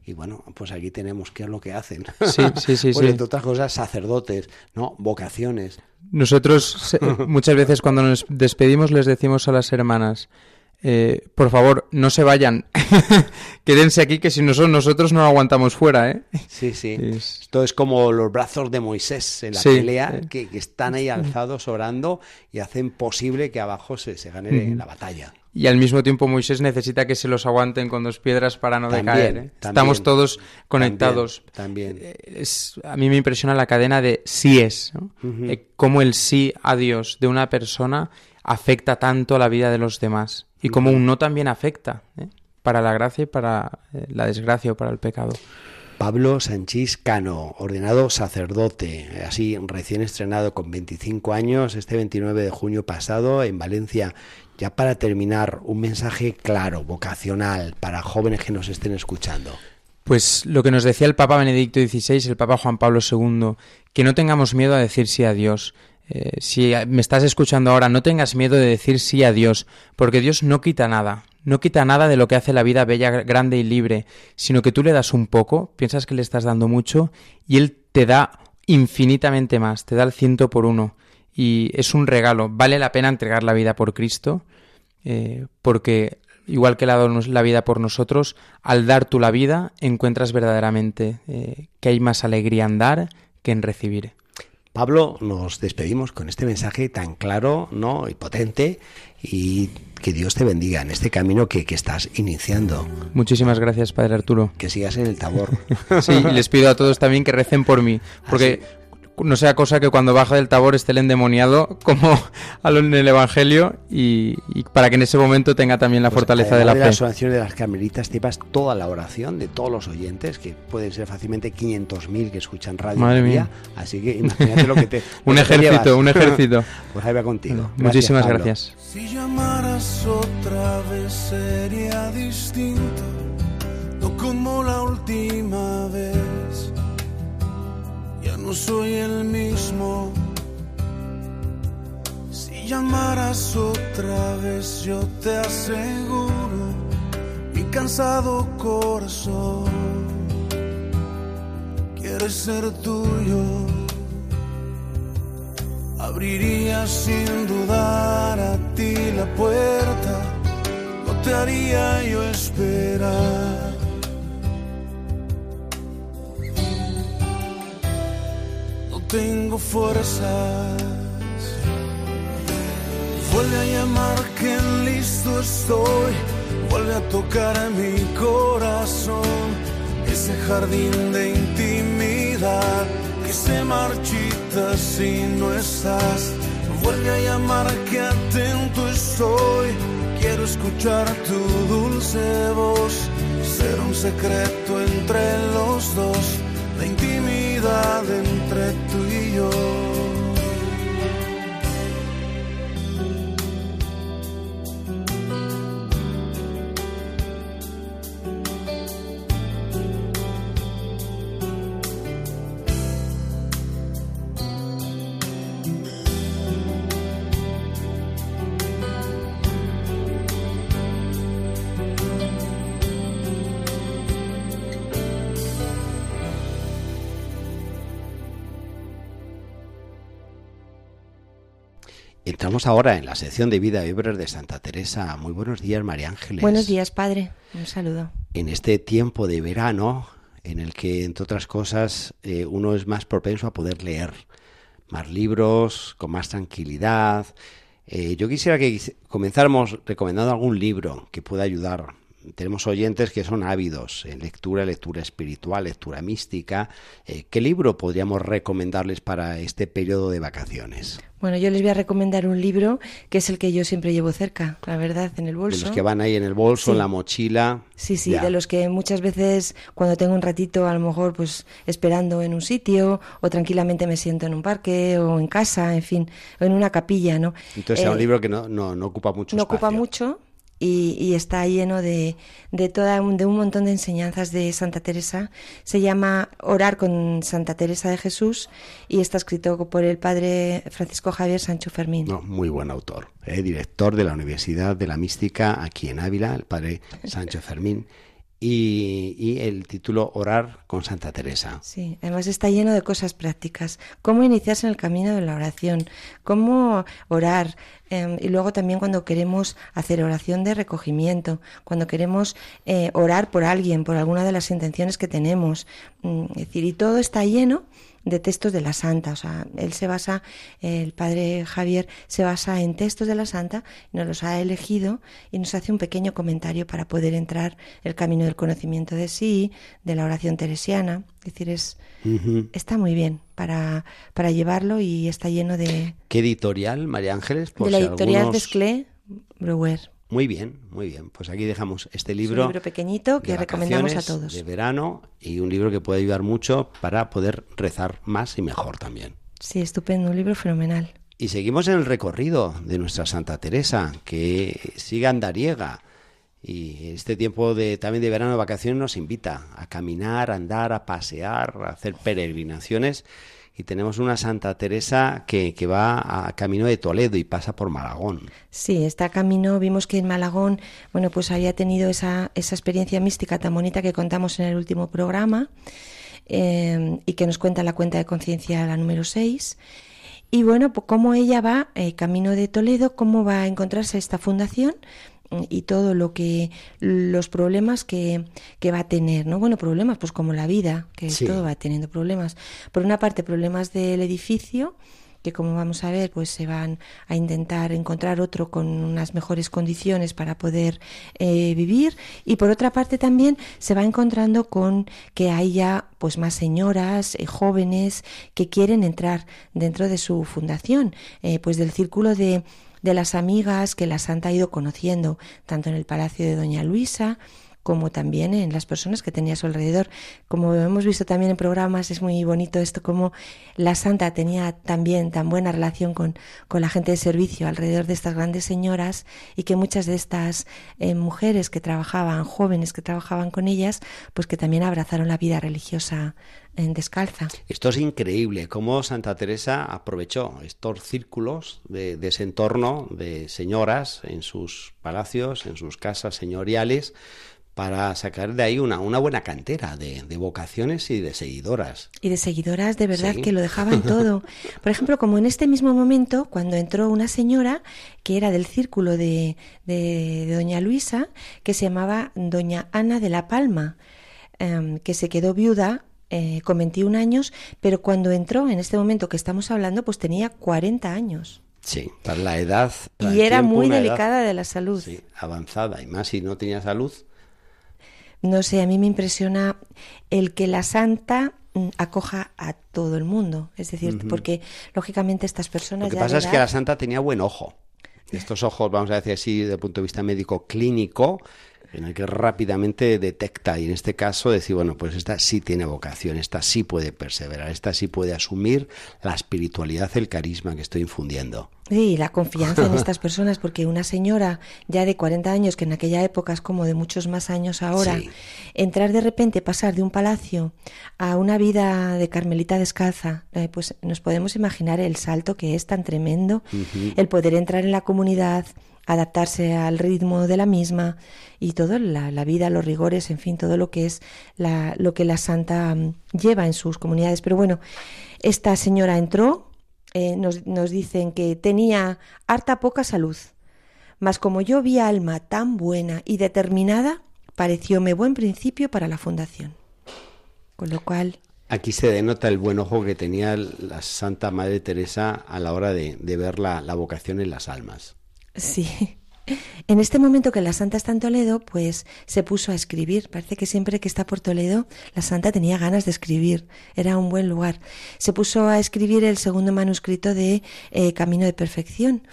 Speaker 1: Y bueno, pues aquí tenemos qué es lo que hacen.
Speaker 2: Sí, sí, sí.
Speaker 1: bueno,
Speaker 2: sí.
Speaker 1: entre otras cosas, sacerdotes, ¿no? Vocaciones.
Speaker 2: Nosotros muchas veces cuando nos despedimos les decimos a las hermanas, eh, por favor, no se vayan, quédense aquí que si no son nosotros no aguantamos fuera, ¿eh?
Speaker 1: Sí, sí. Es... Esto es como los brazos de Moisés en la
Speaker 2: Sí,
Speaker 1: pelea, que están ahí alzados orando y hacen posible que abajo se, se gane la batalla.
Speaker 2: Y al mismo tiempo Moisés necesita que se los aguanten con dos piedras para no
Speaker 1: También,
Speaker 2: decaer. ¿eh?
Speaker 1: también,
Speaker 2: Estamos todos conectados.
Speaker 1: También. también.
Speaker 2: Eh, Es, a mí me impresiona la cadena de síes, ¿no?
Speaker 1: Ujú.
Speaker 2: Eh, cómo el sí a Dios de una persona afecta tanto a la vida de los demás y cómo un no también afecta ¿eh? para la gracia y para la desgracia o para el pecado.
Speaker 1: Pablo Sanchís Cano, ordenado sacerdote, así recién estrenado con 25 años, este 29 de junio pasado en Valencia. Ya para terminar, un mensaje claro, vocacional, para jóvenes que nos estén escuchando.
Speaker 2: Pues lo que nos decía el Papa Benedicto XVI, el Papa Juan Pablo II, que no tengamos miedo a decir sí a Dios. Eh, si me estás escuchando ahora, no tengas miedo de decir sí a Dios, porque Dios no quita nada, no quita nada de lo que hace la vida bella, grande y libre, sino que tú le das un poco, piensas que le estás dando mucho, y Él te da infinitamente más, te da el ciento por uno. Y es un regalo, vale la pena entregar la vida por Cristo, eh, porque igual que le ha dado la vida por nosotros, al dar tú la vida encuentras verdaderamente eh, que hay más alegría en dar que en recibir.
Speaker 1: Pablo, nos despedimos con este mensaje tan claro ¿no? y potente y que Dios te bendiga en este camino que, que estás iniciando.
Speaker 2: Muchísimas gracias, Padre Arturo.
Speaker 1: Que sigas en el tabor.
Speaker 2: Sí, y les pido a todos también que recen por mí, porque no sea cosa que cuando baja del tabor esté el endemoniado como en el Evangelio y, y para que en ese momento tenga también la
Speaker 1: Pues,
Speaker 2: fortaleza de la fe.
Speaker 1: las oraciones de las carmelitas, te llevas toda la oración de todos los oyentes, que pueden ser fácilmente 500.000 que escuchan Radio
Speaker 2: Madre
Speaker 1: María.
Speaker 2: mía.
Speaker 1: Así que imagínate lo que te.
Speaker 2: Un
Speaker 1: que
Speaker 2: ejército, un ejército.
Speaker 1: Pues ahí va contigo.
Speaker 2: Muchísimas
Speaker 1: Pablo.
Speaker 2: gracias.
Speaker 3: Si llamaras otra vez sería distinto, no como la última vez. Ya no soy el mismo. Si llamaras otra vez, yo te aseguro, mi cansado corazón quiere ser tuyo. Abriría sin dudar a ti la puerta, no te haría yo esperar. Tengo fuerzas, vuelve a llamar que listo estoy, vuelve a tocar mi corazón, ese jardín de intimidad que se marchita si no estás. Vuelve a llamar que atento estoy. Quiero escuchar tu dulce voz. Ser un secreto entre los dos. La intimidad entre tú y yo.
Speaker 1: Entramos ahora en la sección de vida y obras de Santa Teresa. Muy buenos días, María Ángeles.
Speaker 4: Buenos días, padre. Un saludo.
Speaker 1: En este tiempo de verano, en el que, entre otras cosas, eh, uno es más propenso a poder leer más libros, con más tranquilidad, Eh, yo quisiera que comenzáramos recomendando algún libro que pueda ayudar tenemos oyentes que son ávidos en lectura, lectura espiritual, lectura mística. Eh, ¿Qué libro podríamos recomendarles para este periodo de vacaciones?
Speaker 4: Bueno, yo les voy a recomendar un libro que es el que yo siempre llevo cerca, la verdad, en el bolso.
Speaker 1: De los que van ahí en el bolso, en la mochila.
Speaker 4: Sí, sí, de los que muchas veces cuando tengo un ratito, a lo mejor pues esperando en un sitio o tranquilamente me siento en un parque o en casa, en fin, o en una capilla, ¿no?
Speaker 1: Entonces es un eh, libro que no, no, no ocupa mucho
Speaker 4: no ocupa mucho, y, está lleno de, de, toda, de un montón de enseñanzas de Santa Teresa. Se llama Orar con Santa Teresa de Jesús y está escrito por el padre Francisco Javier Sancho Fermín.
Speaker 1: muy buen autor, ¿eh? director de la Universidad de la Mística aquí en Ávila, el padre Sancho Fermín y, el título Orar con Santa Teresa.
Speaker 4: Sí, además está lleno de cosas prácticas. Cómo iniciarse en el camino de la oración, cómo orar. Em, y luego también cuando queremos hacer oración de recogimiento, cuando queremos eh, orar por alguien, por alguna de las intenciones que tenemos. Mm, es decir, y todo está lleno de textos de la Santa. O sea, él se basa, el padre Javier se basa en textos de la Santa, nos los ha elegido y nos hace un pequeño comentario para poder entrar el camino del conocimiento de sí, de la oración teresiana. Es decir, es, está muy bien para, para llevarlo y está lleno de...
Speaker 1: ¿Qué editorial, María Ángeles?
Speaker 4: de la editorial de Brouwer.
Speaker 1: Muy bien, muy bien. Pues aquí dejamos este libro.
Speaker 4: un libro pequeñito que recomendamos a todos.
Speaker 1: De verano y un libro que puede ayudar mucho para poder rezar más y mejor también.
Speaker 4: Sí, estupendo, un libro fenomenal.
Speaker 1: Y seguimos en el recorrido de nuestra Santa Teresa, que sigue andariega. Y este tiempo de, también de verano de vacaciones nos invita a caminar, a andar, a pasear, a hacer peregrinaciones y tenemos una Santa Teresa que, que, va a camino de Toledo y pasa por Malagón.
Speaker 4: Sí, está camino, vimos que en Malagón, bueno, pues había tenido esa, esa experiencia mística tan bonita que contamos en el último programa eh, y que nos cuenta la cuenta de conciencia la número 6. Y bueno, pues cómo ella va eh, camino de Toledo, cómo va a encontrarse esta fundación y todo lo que los problemas que, que, va a tener, ¿no? Bueno, problemas pues como la vida, que todo va teniendo problemas. Por una parte, problemas del edificio, que como vamos a ver, pues se van a intentar encontrar otro con unas mejores condiciones para poder eh, vivir y por otra parte también se va encontrando con que haya pues más señoras eh, jóvenes que quieren entrar dentro de su fundación, eh, pues del círculo de de las amigas que la santa ha ido conociendo, tanto en el palacio de Doña Luisa, como también en las personas que tenía a su alrededor. Como hemos visto también en programas, es muy bonito esto, como la santa tenía también tan buena relación con, con la gente de servicio alrededor de estas grandes señoras y que muchas de estas eh, mujeres que trabajaban, jóvenes que trabajaban con ellas, pues que también abrazaron la vida religiosa descalza.
Speaker 1: Esto es increíble, cómo Santa Teresa aprovechó estos círculos de, de, ese entorno de señoras en sus palacios, en sus casas señoriales, para sacar de ahí una, una buena cantera de, de, vocaciones y de seguidoras.
Speaker 4: Y de seguidoras de verdad que lo dejaban todo. Por ejemplo, como en este mismo momento, cuando entró una señora que era del círculo de, de, Doña Luisa, que se llamaba Doña Ana de la Palma, em, que se quedó viuda eh, con 21 años, pero cuando entró, en este momento que estamos hablando, pues tenía 40 años.
Speaker 1: Sí, para la edad.
Speaker 4: y era muy delicada de la salud.
Speaker 1: Sí, avanzada. Y más si no tenía salud,
Speaker 4: no sé, a mí me impresiona el que la santa mm, acoja a todo el mundo. Es decir, porque lógicamente estas personas...
Speaker 1: Lo que pasa es que la santa tenía buen ojo. Estos ojos, vamos a decir así, desde el punto de vista médico clínico, en el que rápidamente detecta y en este caso decir, bueno, pues esta sí tiene vocación, esta sí puede perseverar, esta sí puede asumir la espiritualidad, el carisma que estoy infundiendo.
Speaker 4: Sí, la confianza en estas personas, porque una señora ya de 40 años, que en aquella época es como de muchos más años ahora, entrar de repente, pasar de un palacio a una vida de carmelita descalza, eh, pues nos podemos imaginar el salto que es tan tremendo, el poder entrar en la comunidad, adaptarse al ritmo de la misma y todo, la, vida, los rigores, en fin, todo lo que es la, lo que la santa mm, lleva en sus comunidades. Pero bueno, esta señora entró, eh, nos, nos dicen que tenía harta poca salud, mas como yo vi alma tan buena y determinada, parecióme buen principio para la fundación. Con lo cual...
Speaker 1: Aquí se denota el buen ojo que tenía la Santa Madre Teresa a la hora de, ver la, la vocación en las almas.
Speaker 4: Sí. En este momento que la santa está en Toledo, pues se puso a escribir. Parece que siempre que está por Toledo, la santa tenía ganas de escribir. Era un buen lugar. Se puso a escribir el segundo manuscrito de eh, Camino de Perfección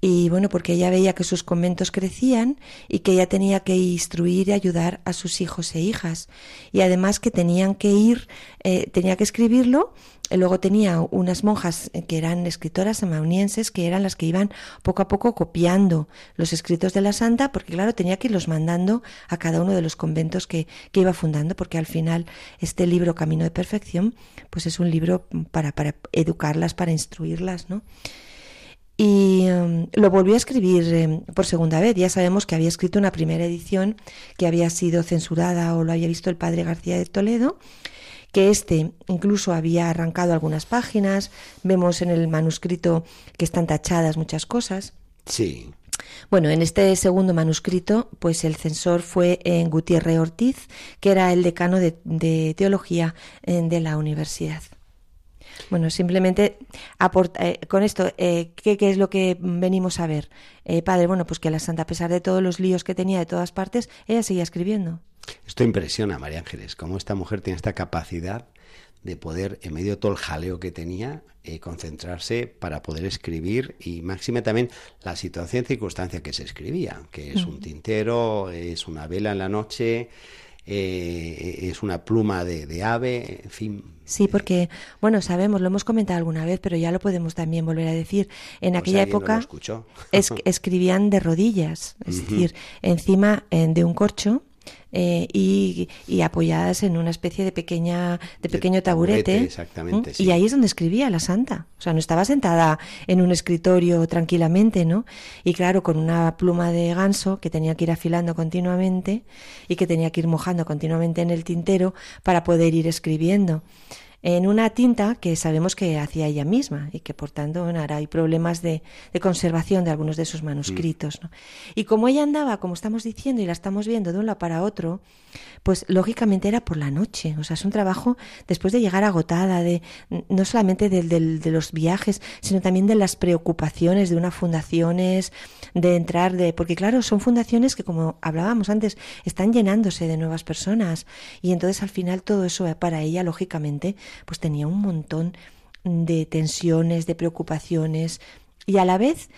Speaker 4: y bueno, porque ella veía que sus conventos crecían y que ella tenía que instruir y ayudar a sus hijos e hijas. Y además que tenían que ir, eh, tenía que escribirlo, luego tenía unas monjas que eran escritoras amaunienses que eran las que iban poco a poco copiando los escritos de la santa, porque claro, tenía que irlos mandando a cada uno de los conventos que, que iba fundando, porque al final este libro Camino de Perfección, pues es un libro para, para educarlas, para instruirlas, ¿no? y em, lo volvió a escribir em, por segunda vez. Ya sabemos que había escrito una primera edición que había sido censurada o lo había visto el padre García de Toledo, que este incluso había arrancado algunas páginas. Vemos en el manuscrito que están tachadas muchas cosas.
Speaker 1: Sí.
Speaker 4: Bueno, en este segundo manuscrito, pues el censor fue en Gutiérrez Ortiz, que era el decano de, de teología eh, de la universidad. Bueno, simplemente eh, con esto, eh, ¿qué, es lo que venimos a ver? Eh, padre, bueno, pues que la santa, a pesar de todos los líos que tenía de todas partes, ella seguía escribiendo.
Speaker 1: Esto impresiona, María Ángeles, cómo esta mujer tiene esta capacidad de poder, en medio de todo el jaleo que tenía, concentrarse para poder escribir y máxime también la situación y circunstancia que se escribía, que es un tintero, es una vela en la noche, eh, es una pluma de, ave, en fin.
Speaker 4: Sí, porque, bueno, sabemos, lo hemos comentado alguna vez, pero ya lo podemos también volver a decir. En pues aquella época escribían de rodillas, es decir, encima de un corcho eh, y, apoyadas en una especie de pequeña de pequeño taburete,
Speaker 1: exactamente,
Speaker 4: y ahí es donde escribía la santa. O sea no estaba sentada en un escritorio tranquilamente no y claro con una pluma de ganso que tenía que ir afilando continuamente y que tenía que ir mojando continuamente en el tintero para poder ir escribiendo en una tinta que sabemos que hacía ella misma y que por tanto ahora hay problemas de, conservación de algunos de esos manuscritos. Y como ella andaba, como estamos diciendo y la estamos viendo de un lado para otro, pues lógicamente era por la noche. O sea, es un trabajo después de llegar agotada, de no solamente de, de los viajes, sino también de las preocupaciones de unas fundaciones, de entrar, de porque claro, son fundaciones que como hablábamos antes, están llenándose de nuevas personas y entonces al final todo eso para ella, lógicamente, pues tenía un montón de tensiones, de preocupaciones y a la vez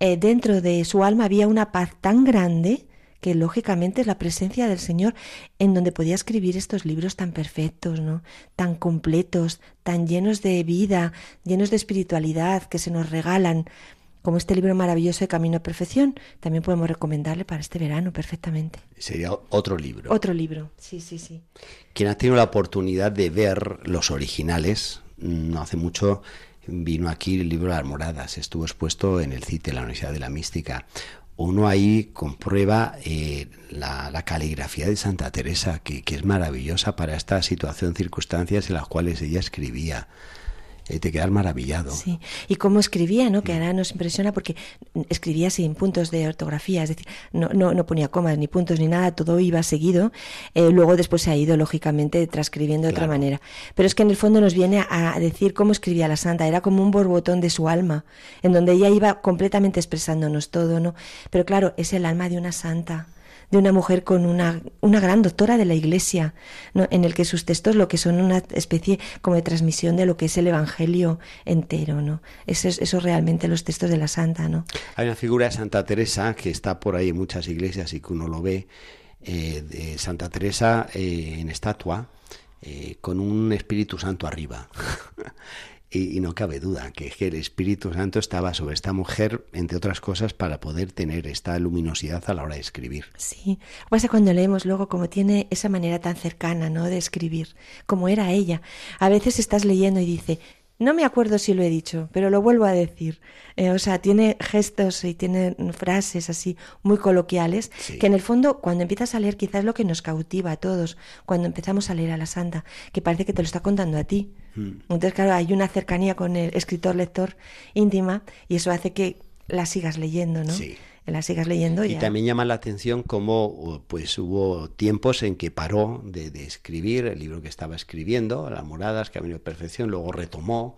Speaker 4: eh, dentro de su alma había una paz tan grande que lógicamente es la presencia del Señor en donde podía escribir estos libros tan perfectos, ¿no? tan completos, tan llenos de vida, llenos de espiritualidad que se nos regalan, como este libro maravilloso de Camino a Perfección, también podemos recomendarle para este verano perfectamente.
Speaker 1: Sería otro libro.
Speaker 4: Otro libro, sí, sí, sí.
Speaker 1: Quien ha tenido la oportunidad de ver los originales, no hace mucho vino aquí el libro de las moradas, estuvo expuesto en el CITE, la Universidad de la Mística. Uno ahí comprueba eh, la, caligrafía de Santa Teresa, que, que es maravillosa para esta situación, circunstancias en las cuales ella escribía te quedas maravillado.
Speaker 4: Sí, y cómo escribía, ¿no? Que ahora nos impresiona porque escribía sin puntos de ortografía, es decir, no, no, no ponía comas ni puntos ni nada, todo iba seguido. Eh, luego después se ha ido, lógicamente, transcribiendo de otra manera. Pero es que en el fondo nos viene a decir cómo escribía la santa, era como un borbotón de su alma, en donde ella iba completamente expresándonos todo, ¿no? Pero claro, es el alma de una santa de una mujer con una, una gran doctora de la Iglesia, en el que sus textos lo que son una especie como de transmisión de lo que es el Evangelio entero, ¿no? Eso es eso realmente los textos de la Santa, ¿no?
Speaker 1: Hay una figura de Santa Teresa que está por ahí en muchas iglesias y que uno lo ve, eh, de Santa Teresa eh, en estatua, eh, con un Espíritu Santo arriba. Y, no cabe duda que, el Espíritu Santo estaba sobre esta mujer, entre otras cosas, para poder tener esta luminosidad a la hora de escribir.
Speaker 4: Sí, pasa cuando leemos luego como tiene esa manera tan cercana, ¿no?, de escribir, como era ella. A veces estás leyendo y dice, no me acuerdo si lo he dicho, pero lo vuelvo a decir. Eh, o sea, tiene gestos y tiene frases así muy coloquiales que en el fondo cuando empiezas a leer quizás es lo que nos cautiva a todos cuando empezamos a leer a la santa, que parece que te lo está contando a ti. Hmm. Entonces, claro, hay una cercanía con el escritor-lector íntima y eso hace que la sigas leyendo, ¿no?
Speaker 1: Sí.
Speaker 4: La sigas leyendo.
Speaker 1: Y también llama la atención cómo pues hubo tiempos en que paró de, escribir el libro que estaba escribiendo, Las moradas, que ha venido a perfección, luego retomó.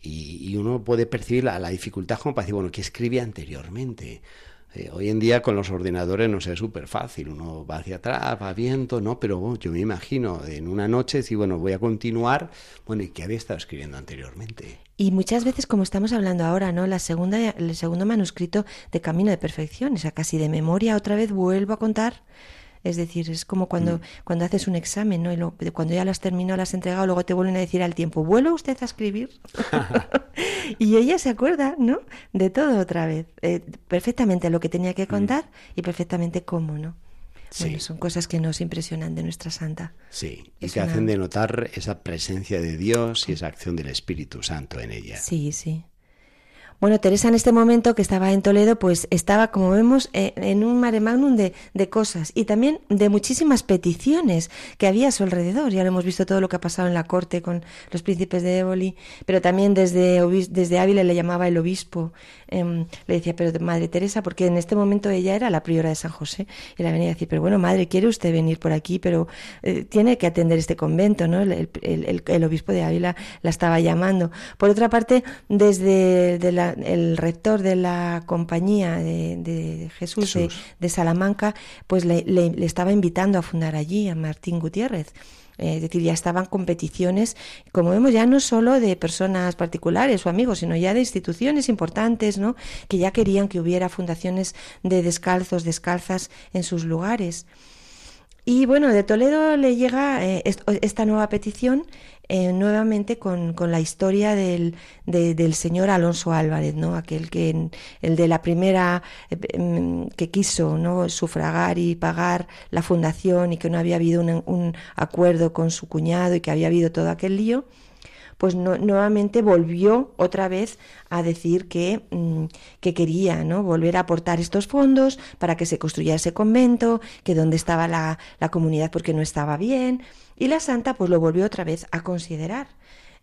Speaker 1: Y, uno puede percibir la, la dificultad como para decir, bueno, ¿qué escribía anteriormente? Eh, hoy en día con los ordenadores no sé, es súper fácil, uno va hacia atrás, va viendo, ¿no? Pero yo me imagino en una noche decir, bueno, voy a continuar, bueno, ¿y qué había estado escribiendo anteriormente?
Speaker 4: Y muchas veces, como estamos hablando ahora, ¿no? La segunda, el segundo manuscrito de Camino de Perfección, o sea, casi de memoria, otra vez vuelvo a contar es decir, es como cuando, mm. cuando haces un examen, ¿no? Y cuando ya lo has terminado, lo has entregado, luego te vuelven a decir al tiempo, ¿vuelve usted a escribir? y ella se acuerda, ¿no? De todo otra vez. Eh, perfectamente lo que tenía que mm. contar y perfectamente cómo, ¿no? Bueno, son cosas que nos impresionan de nuestra santa.
Speaker 1: Sí, y que hacen denotar esa presencia de Dios y esa acción del Espíritu Santo en ella.
Speaker 4: Sí, sí. Bueno, Teresa en este momento que estaba en Toledo, pues estaba, como vemos, eh, en un mare magnum de, cosas y también de muchísimas peticiones que había a su alrededor. Ya lo hemos visto todo lo que ha pasado en la corte con los príncipes de Éboli, pero también desde, desde Ávila le llamaba el obispo. Em, le decía, pero Madre Teresa, porque en este momento ella era la priora de San José, y le venía a decir, pero bueno, Madre, ¿quiere usted venir por aquí? Pero eh, tiene que atender este convento, ¿no? El, el, obispo de Ávila la estaba llamando. Por otra parte, desde de la el rector de la compañía de, Jesús, De, Salamanca, pues le, estaba invitando a fundar allí a Martín Gutiérrez. Eh, es decir, ya estaban competiciones, como vemos, ya no solo de personas particulares o amigos, sino ya de instituciones importantes, ¿no? Que ya querían que hubiera fundaciones de descalzos, descalzas en sus lugares. Y bueno, de Toledo le llega eh, esta nueva petición eh, nuevamente con, con, la historia del, del señor Alonso Álvarez, ¿no? Aquel que, el de la primera, eh, mm, que quiso, ¿no? Sufragar y pagar la fundación y que no había habido un, un acuerdo con su cuñado y que había habido todo aquel lío pues nuevamente volvió otra vez a decir que, mm, que quería ¿no? volver a aportar estos fondos para que se construyera ese convento, que donde estaba la, la comunidad porque no estaba bien, y la santa pues lo volvió otra vez a considerar.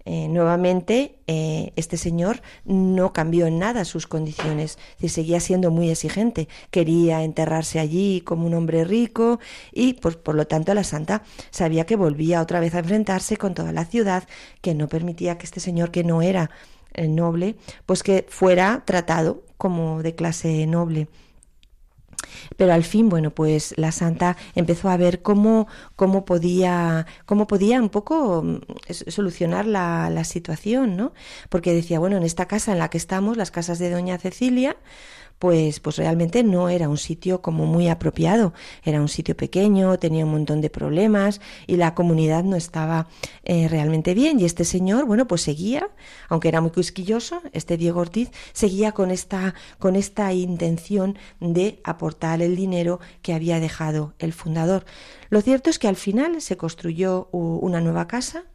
Speaker 4: Eh, nuevamente, eh, este señor no cambió en nada sus condiciones, y seguía siendo muy exigente, quería enterrarse allí como un hombre rico y pues, por lo tanto la santa sabía que volvía otra vez a enfrentarse con toda la ciudad, que no permitía que este señor que no era eh, noble, pues que fuera tratado como de clase noble. Pero al fin, bueno, pues la santa empezó a ver cómo, cómo, podía, cómo podía un poco mm, solucionar la, la situación, ¿no? Porque decía, bueno, en esta casa en la que estamos, las casas de Doña Cecilia, pues, pues realmente no era un sitio como muy apropiado. Era un sitio pequeño, tenía un montón de problemas y la comunidad no estaba eh, realmente bien. Y este señor, bueno, pues seguía, aunque era muy quisquilloso, este Diego Ortiz, seguía con esta, con esta intención de aportar el dinero que había dejado el fundador. Lo cierto es que al final se construyó una nueva casa,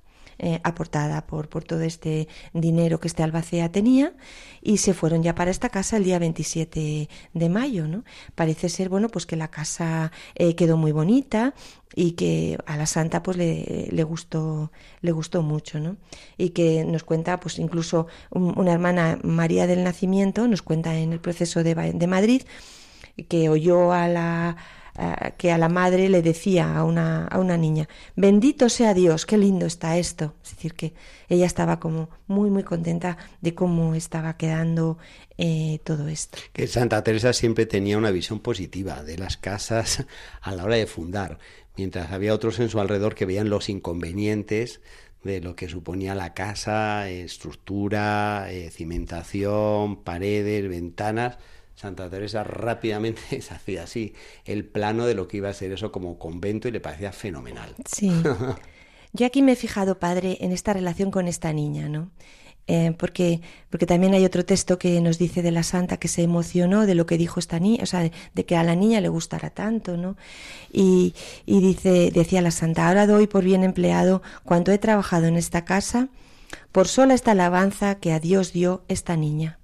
Speaker 4: eh, aportada por, por todo este dinero que este albacea tenía y se fueron ya para esta casa el día 27 de mayo, ¿no? Parece ser, bueno, pues que la casa eh, quedó muy bonita y que a la santa pues le, le, gustó le gustó mucho no y que nos cuenta pues incluso una hermana María del Nacimiento nos cuenta en el proceso de, de Madrid que oyó a la eh, que a la madre le decía a una, a una niña, bendito sea Dios, qué lindo está esto. Es decir, que ella estaba como muy, muy contenta de cómo estaba quedando eh, todo esto.
Speaker 1: Que Santa Teresa siempre tenía una visión positiva de las casas a la hora de fundar, mientras había otros en su alrededor que veían los inconvenientes de lo que suponía la casa, estructura, eh, cimentación, paredes, ventanas Santa Teresa rápidamente se hacía así el plano de lo que iba a ser eso como convento y le parecía fenomenal.
Speaker 4: Sí. Yo aquí me he fijado, padre, en esta relación con esta niña, ¿no? Eh, porque, porque también hay otro texto que nos dice de la santa que se emocionó de lo que dijo esta niña, o sea, de, que a la niña le gustara tanto, ¿no? Y, y dice, decía la santa, ahora doy por bien empleado cuanto he trabajado en esta casa, por sola esta alabanza que a Dios dio esta niña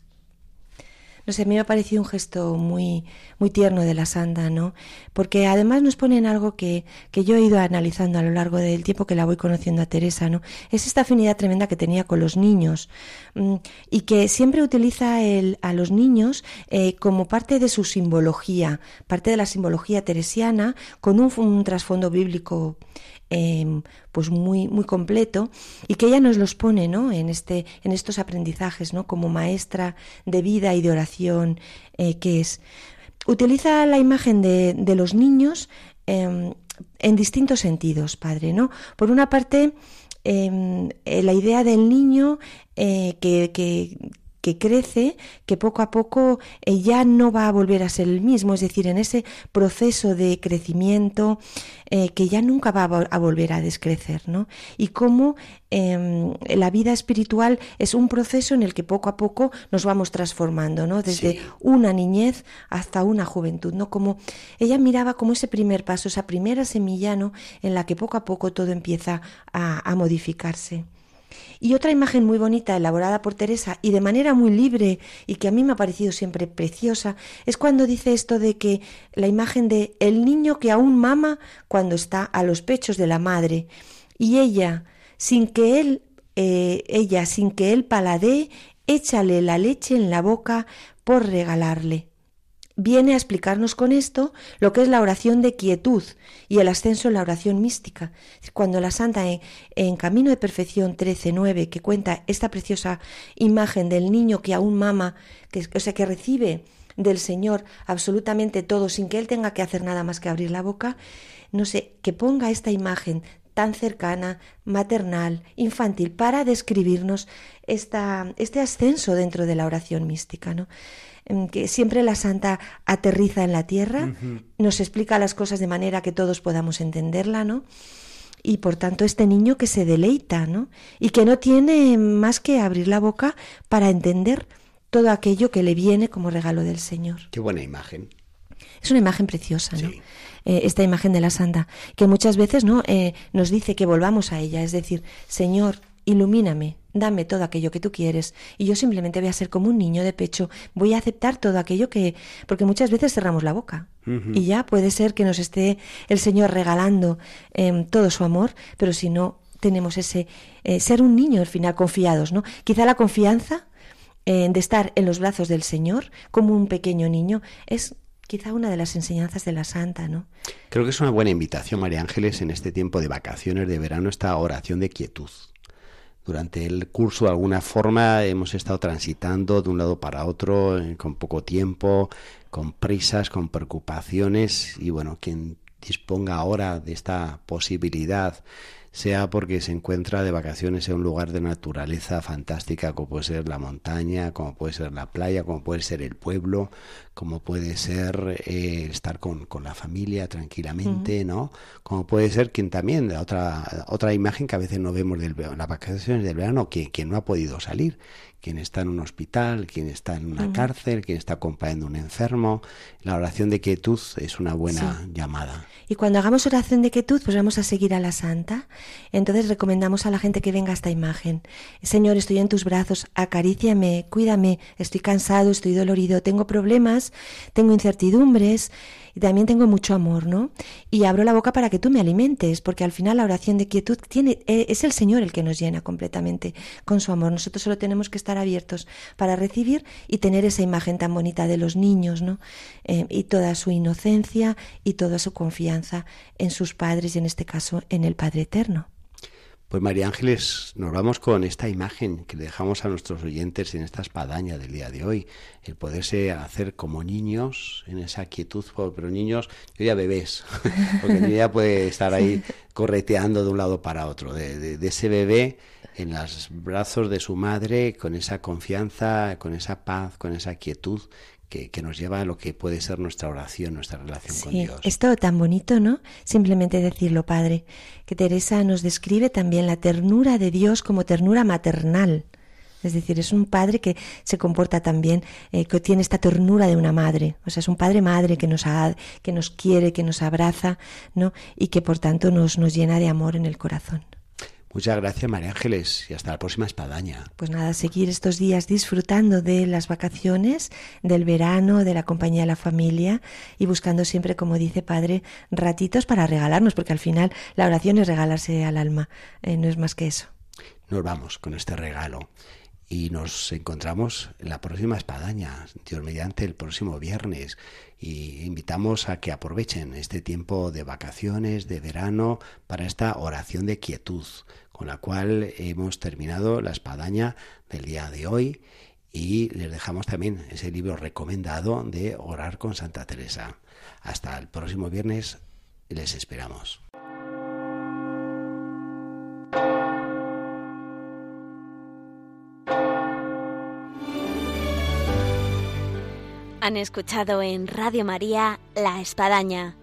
Speaker 4: No sé, a mí me ha parecido un gesto muy, muy tierno de la santa, ¿no? Porque además nos ponen algo que, que yo he ido analizando a lo largo del tiempo que la voy conociendo a Teresa, ¿no? Es esta afinidad tremenda que tenía con los niños mm, y que siempre utiliza el, a los niños eh, como parte de su simbología, parte de la simbología teresiana, con un, un trasfondo bíblico Em, pues muy, muy completo y que ella nos los pone ¿no? en, este, en estos aprendizajes ¿no? como maestra de vida y de oración eh, que es. Utiliza la imagen de, de los niños em, en distintos sentidos, padre. ¿no? Por una parte, em, eh, la idea del niño eh, que, que que crece, que poco a poco eh, ya no va a volver a ser el mismo, es decir, en ese proceso de crecimiento eh, que ya nunca va a, volver a descrecer, ¿no? Y cómo em, la vida espiritual es un proceso en el que poco a poco nos vamos transformando, ¿no? Desde una niñez hasta una juventud, ¿no? Como ella miraba como ese primer paso, esa primera semilla, ¿no? En la que poco a poco todo empieza a modificarse. Y otra imagen muy bonita, elaborada por Teresa y de manera muy libre y que a mí me ha parecido siempre preciosa, es cuando dice esto de que la imagen de el niño que aún mama cuando está a los pechos de la madre. Y ella, sin que él, eh, ella, sin que él paladee, échale la leche en la boca por regalarle viene a explicarnos con esto lo que es la oración de quietud y el ascenso en la oración mística. Cuando la Santa en, Camino de Perfección 13.9, que cuenta esta preciosa imagen del niño que aún mama, que, o sea, que recibe del Señor absolutamente todo sin que Él tenga que hacer nada más que abrir la boca, no sé, que ponga esta imagen tan cercana, maternal, infantil, para describirnos esta, este ascenso dentro de la oración mística. ¿no? Que siempre la santa aterriza en la tierra, nos explica las cosas de manera que todos podamos entenderla, ¿no? Y por tanto este niño que se deleita, ¿no? Y que no tiene más que abrir la boca para entender todo aquello que le viene como regalo del Señor.
Speaker 1: Qué buena imagen.
Speaker 4: Es una imagen preciosa, ¿no? Eh, esta imagen de la santa, que muchas veces ¿no? Eh, nos dice que volvamos a ella, es decir, Señor, ilumíname, dame todo aquello que tú quieres y yo simplemente voy a ser como un niño de pecho, voy a aceptar todo aquello que... porque muchas veces cerramos la boca y ya puede ser que nos esté el Señor regalando em, todo su amor, pero si no tenemos ese eh, ser un niño al final confiados, ¿no? Quizá la confianza eh, de estar en los brazos del Señor como un pequeño niño es quizá una de las enseñanzas de la Santa, ¿no?
Speaker 1: Creo que es una buena invitación, María Ángeles, en este tiempo de vacaciones de verano, esta oración de quietud durante el curso de alguna forma hemos estado transitando de un lado para otro eh, con poco tiempo, con prisas, con preocupaciones. Y bueno, quien disponga ahora de esta posibilidad sea porque se encuentra de vacaciones en un lugar de naturaleza fantástica como puede ser la montaña, como puede ser la playa, como puede ser el pueblo, como puede ser eh, estar con, con, la familia tranquilamente, ¿no? Como puede ser quien también, otra, otra imagen que a veces no vemos de las vacaciones del verano, quien, quien no ha podido salir, quien está en un hospital, quien está en una cárcel, quien está acompañando a un enfermo. La oración de quietud es una buena llamada.
Speaker 4: Y cuando hagamos oración de quietud, pues vamos a seguir a la santa. Entonces recomendamos a la gente que venga a esta imagen. Señor, estoy en tus brazos, acaríciame, cuídame, estoy cansado, estoy dolorido, tengo problemas, tengo incertidumbres y también tengo mucho amor, ¿no? Y abro la boca para que tú me alimentes, porque al final la oración de quietud tiene, e, es el Señor el que nos llena completamente con su amor. Nosotros solo tenemos que estar abiertos para recibir y tener esa imagen tan bonita de los niños, ¿no? Eh, y toda su inocencia y toda su confianza en sus padres y en este caso en el Padre Eterno.
Speaker 1: Pues María Ángeles, nos vamos con esta imagen que dejamos a nuestros oyentes en esta espadaña del día de hoy, el poderse hacer como niños en esa quietud, pero niños, yo ya bebés, porque el ya puede estar ahí correteando de un lado para otro, de, de ese bebé en los brazos de su madre, con esa confianza, con esa paz, con esa quietud que, nos lleva a lo que puede ser nuestra oración, nuestra relación con Dios.
Speaker 4: Es todo tan bonito, ¿no? Simplemente decirlo, Padre. Que Teresa nos describe también la ternura de Dios como ternura maternal. Es decir, es un padre que se comporta también, eh, que tiene esta ternura de una madre. O sea, es un padre madre que nos, ha, que nos quiere, que nos abraza, ¿no? Y que por tanto nos, nos llena de amor en el corazón.
Speaker 1: Muchas gracias, María Ángeles, y hasta la próxima espadaña.
Speaker 4: Pues nada, seguir estos días disfrutando de las vacaciones, del verano, de la compañía de la familia y buscando siempre, como dice Padre, ratitos para regalarnos, porque al final la oración es regalarse al alma, eh, no es más que eso.
Speaker 1: Nos vamos con este regalo y nos encontramos en la próxima espadaña, Dios mediante el próximo viernes y invitamos a que aprovechen este tiempo de vacaciones, de verano, para esta oración de quietud, con la cual hemos terminado la espadaña del día de hoy y les dejamos también ese libro recomendado de Orar con Santa Teresa. Hasta el próximo viernes les esperamos.
Speaker 5: Han escuchado en Radio María La Espadaña,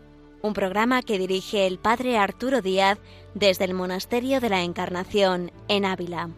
Speaker 5: un programa que dirige el Padre Arturo Díaz desde el Monasterio de la Encarnación en Ávila.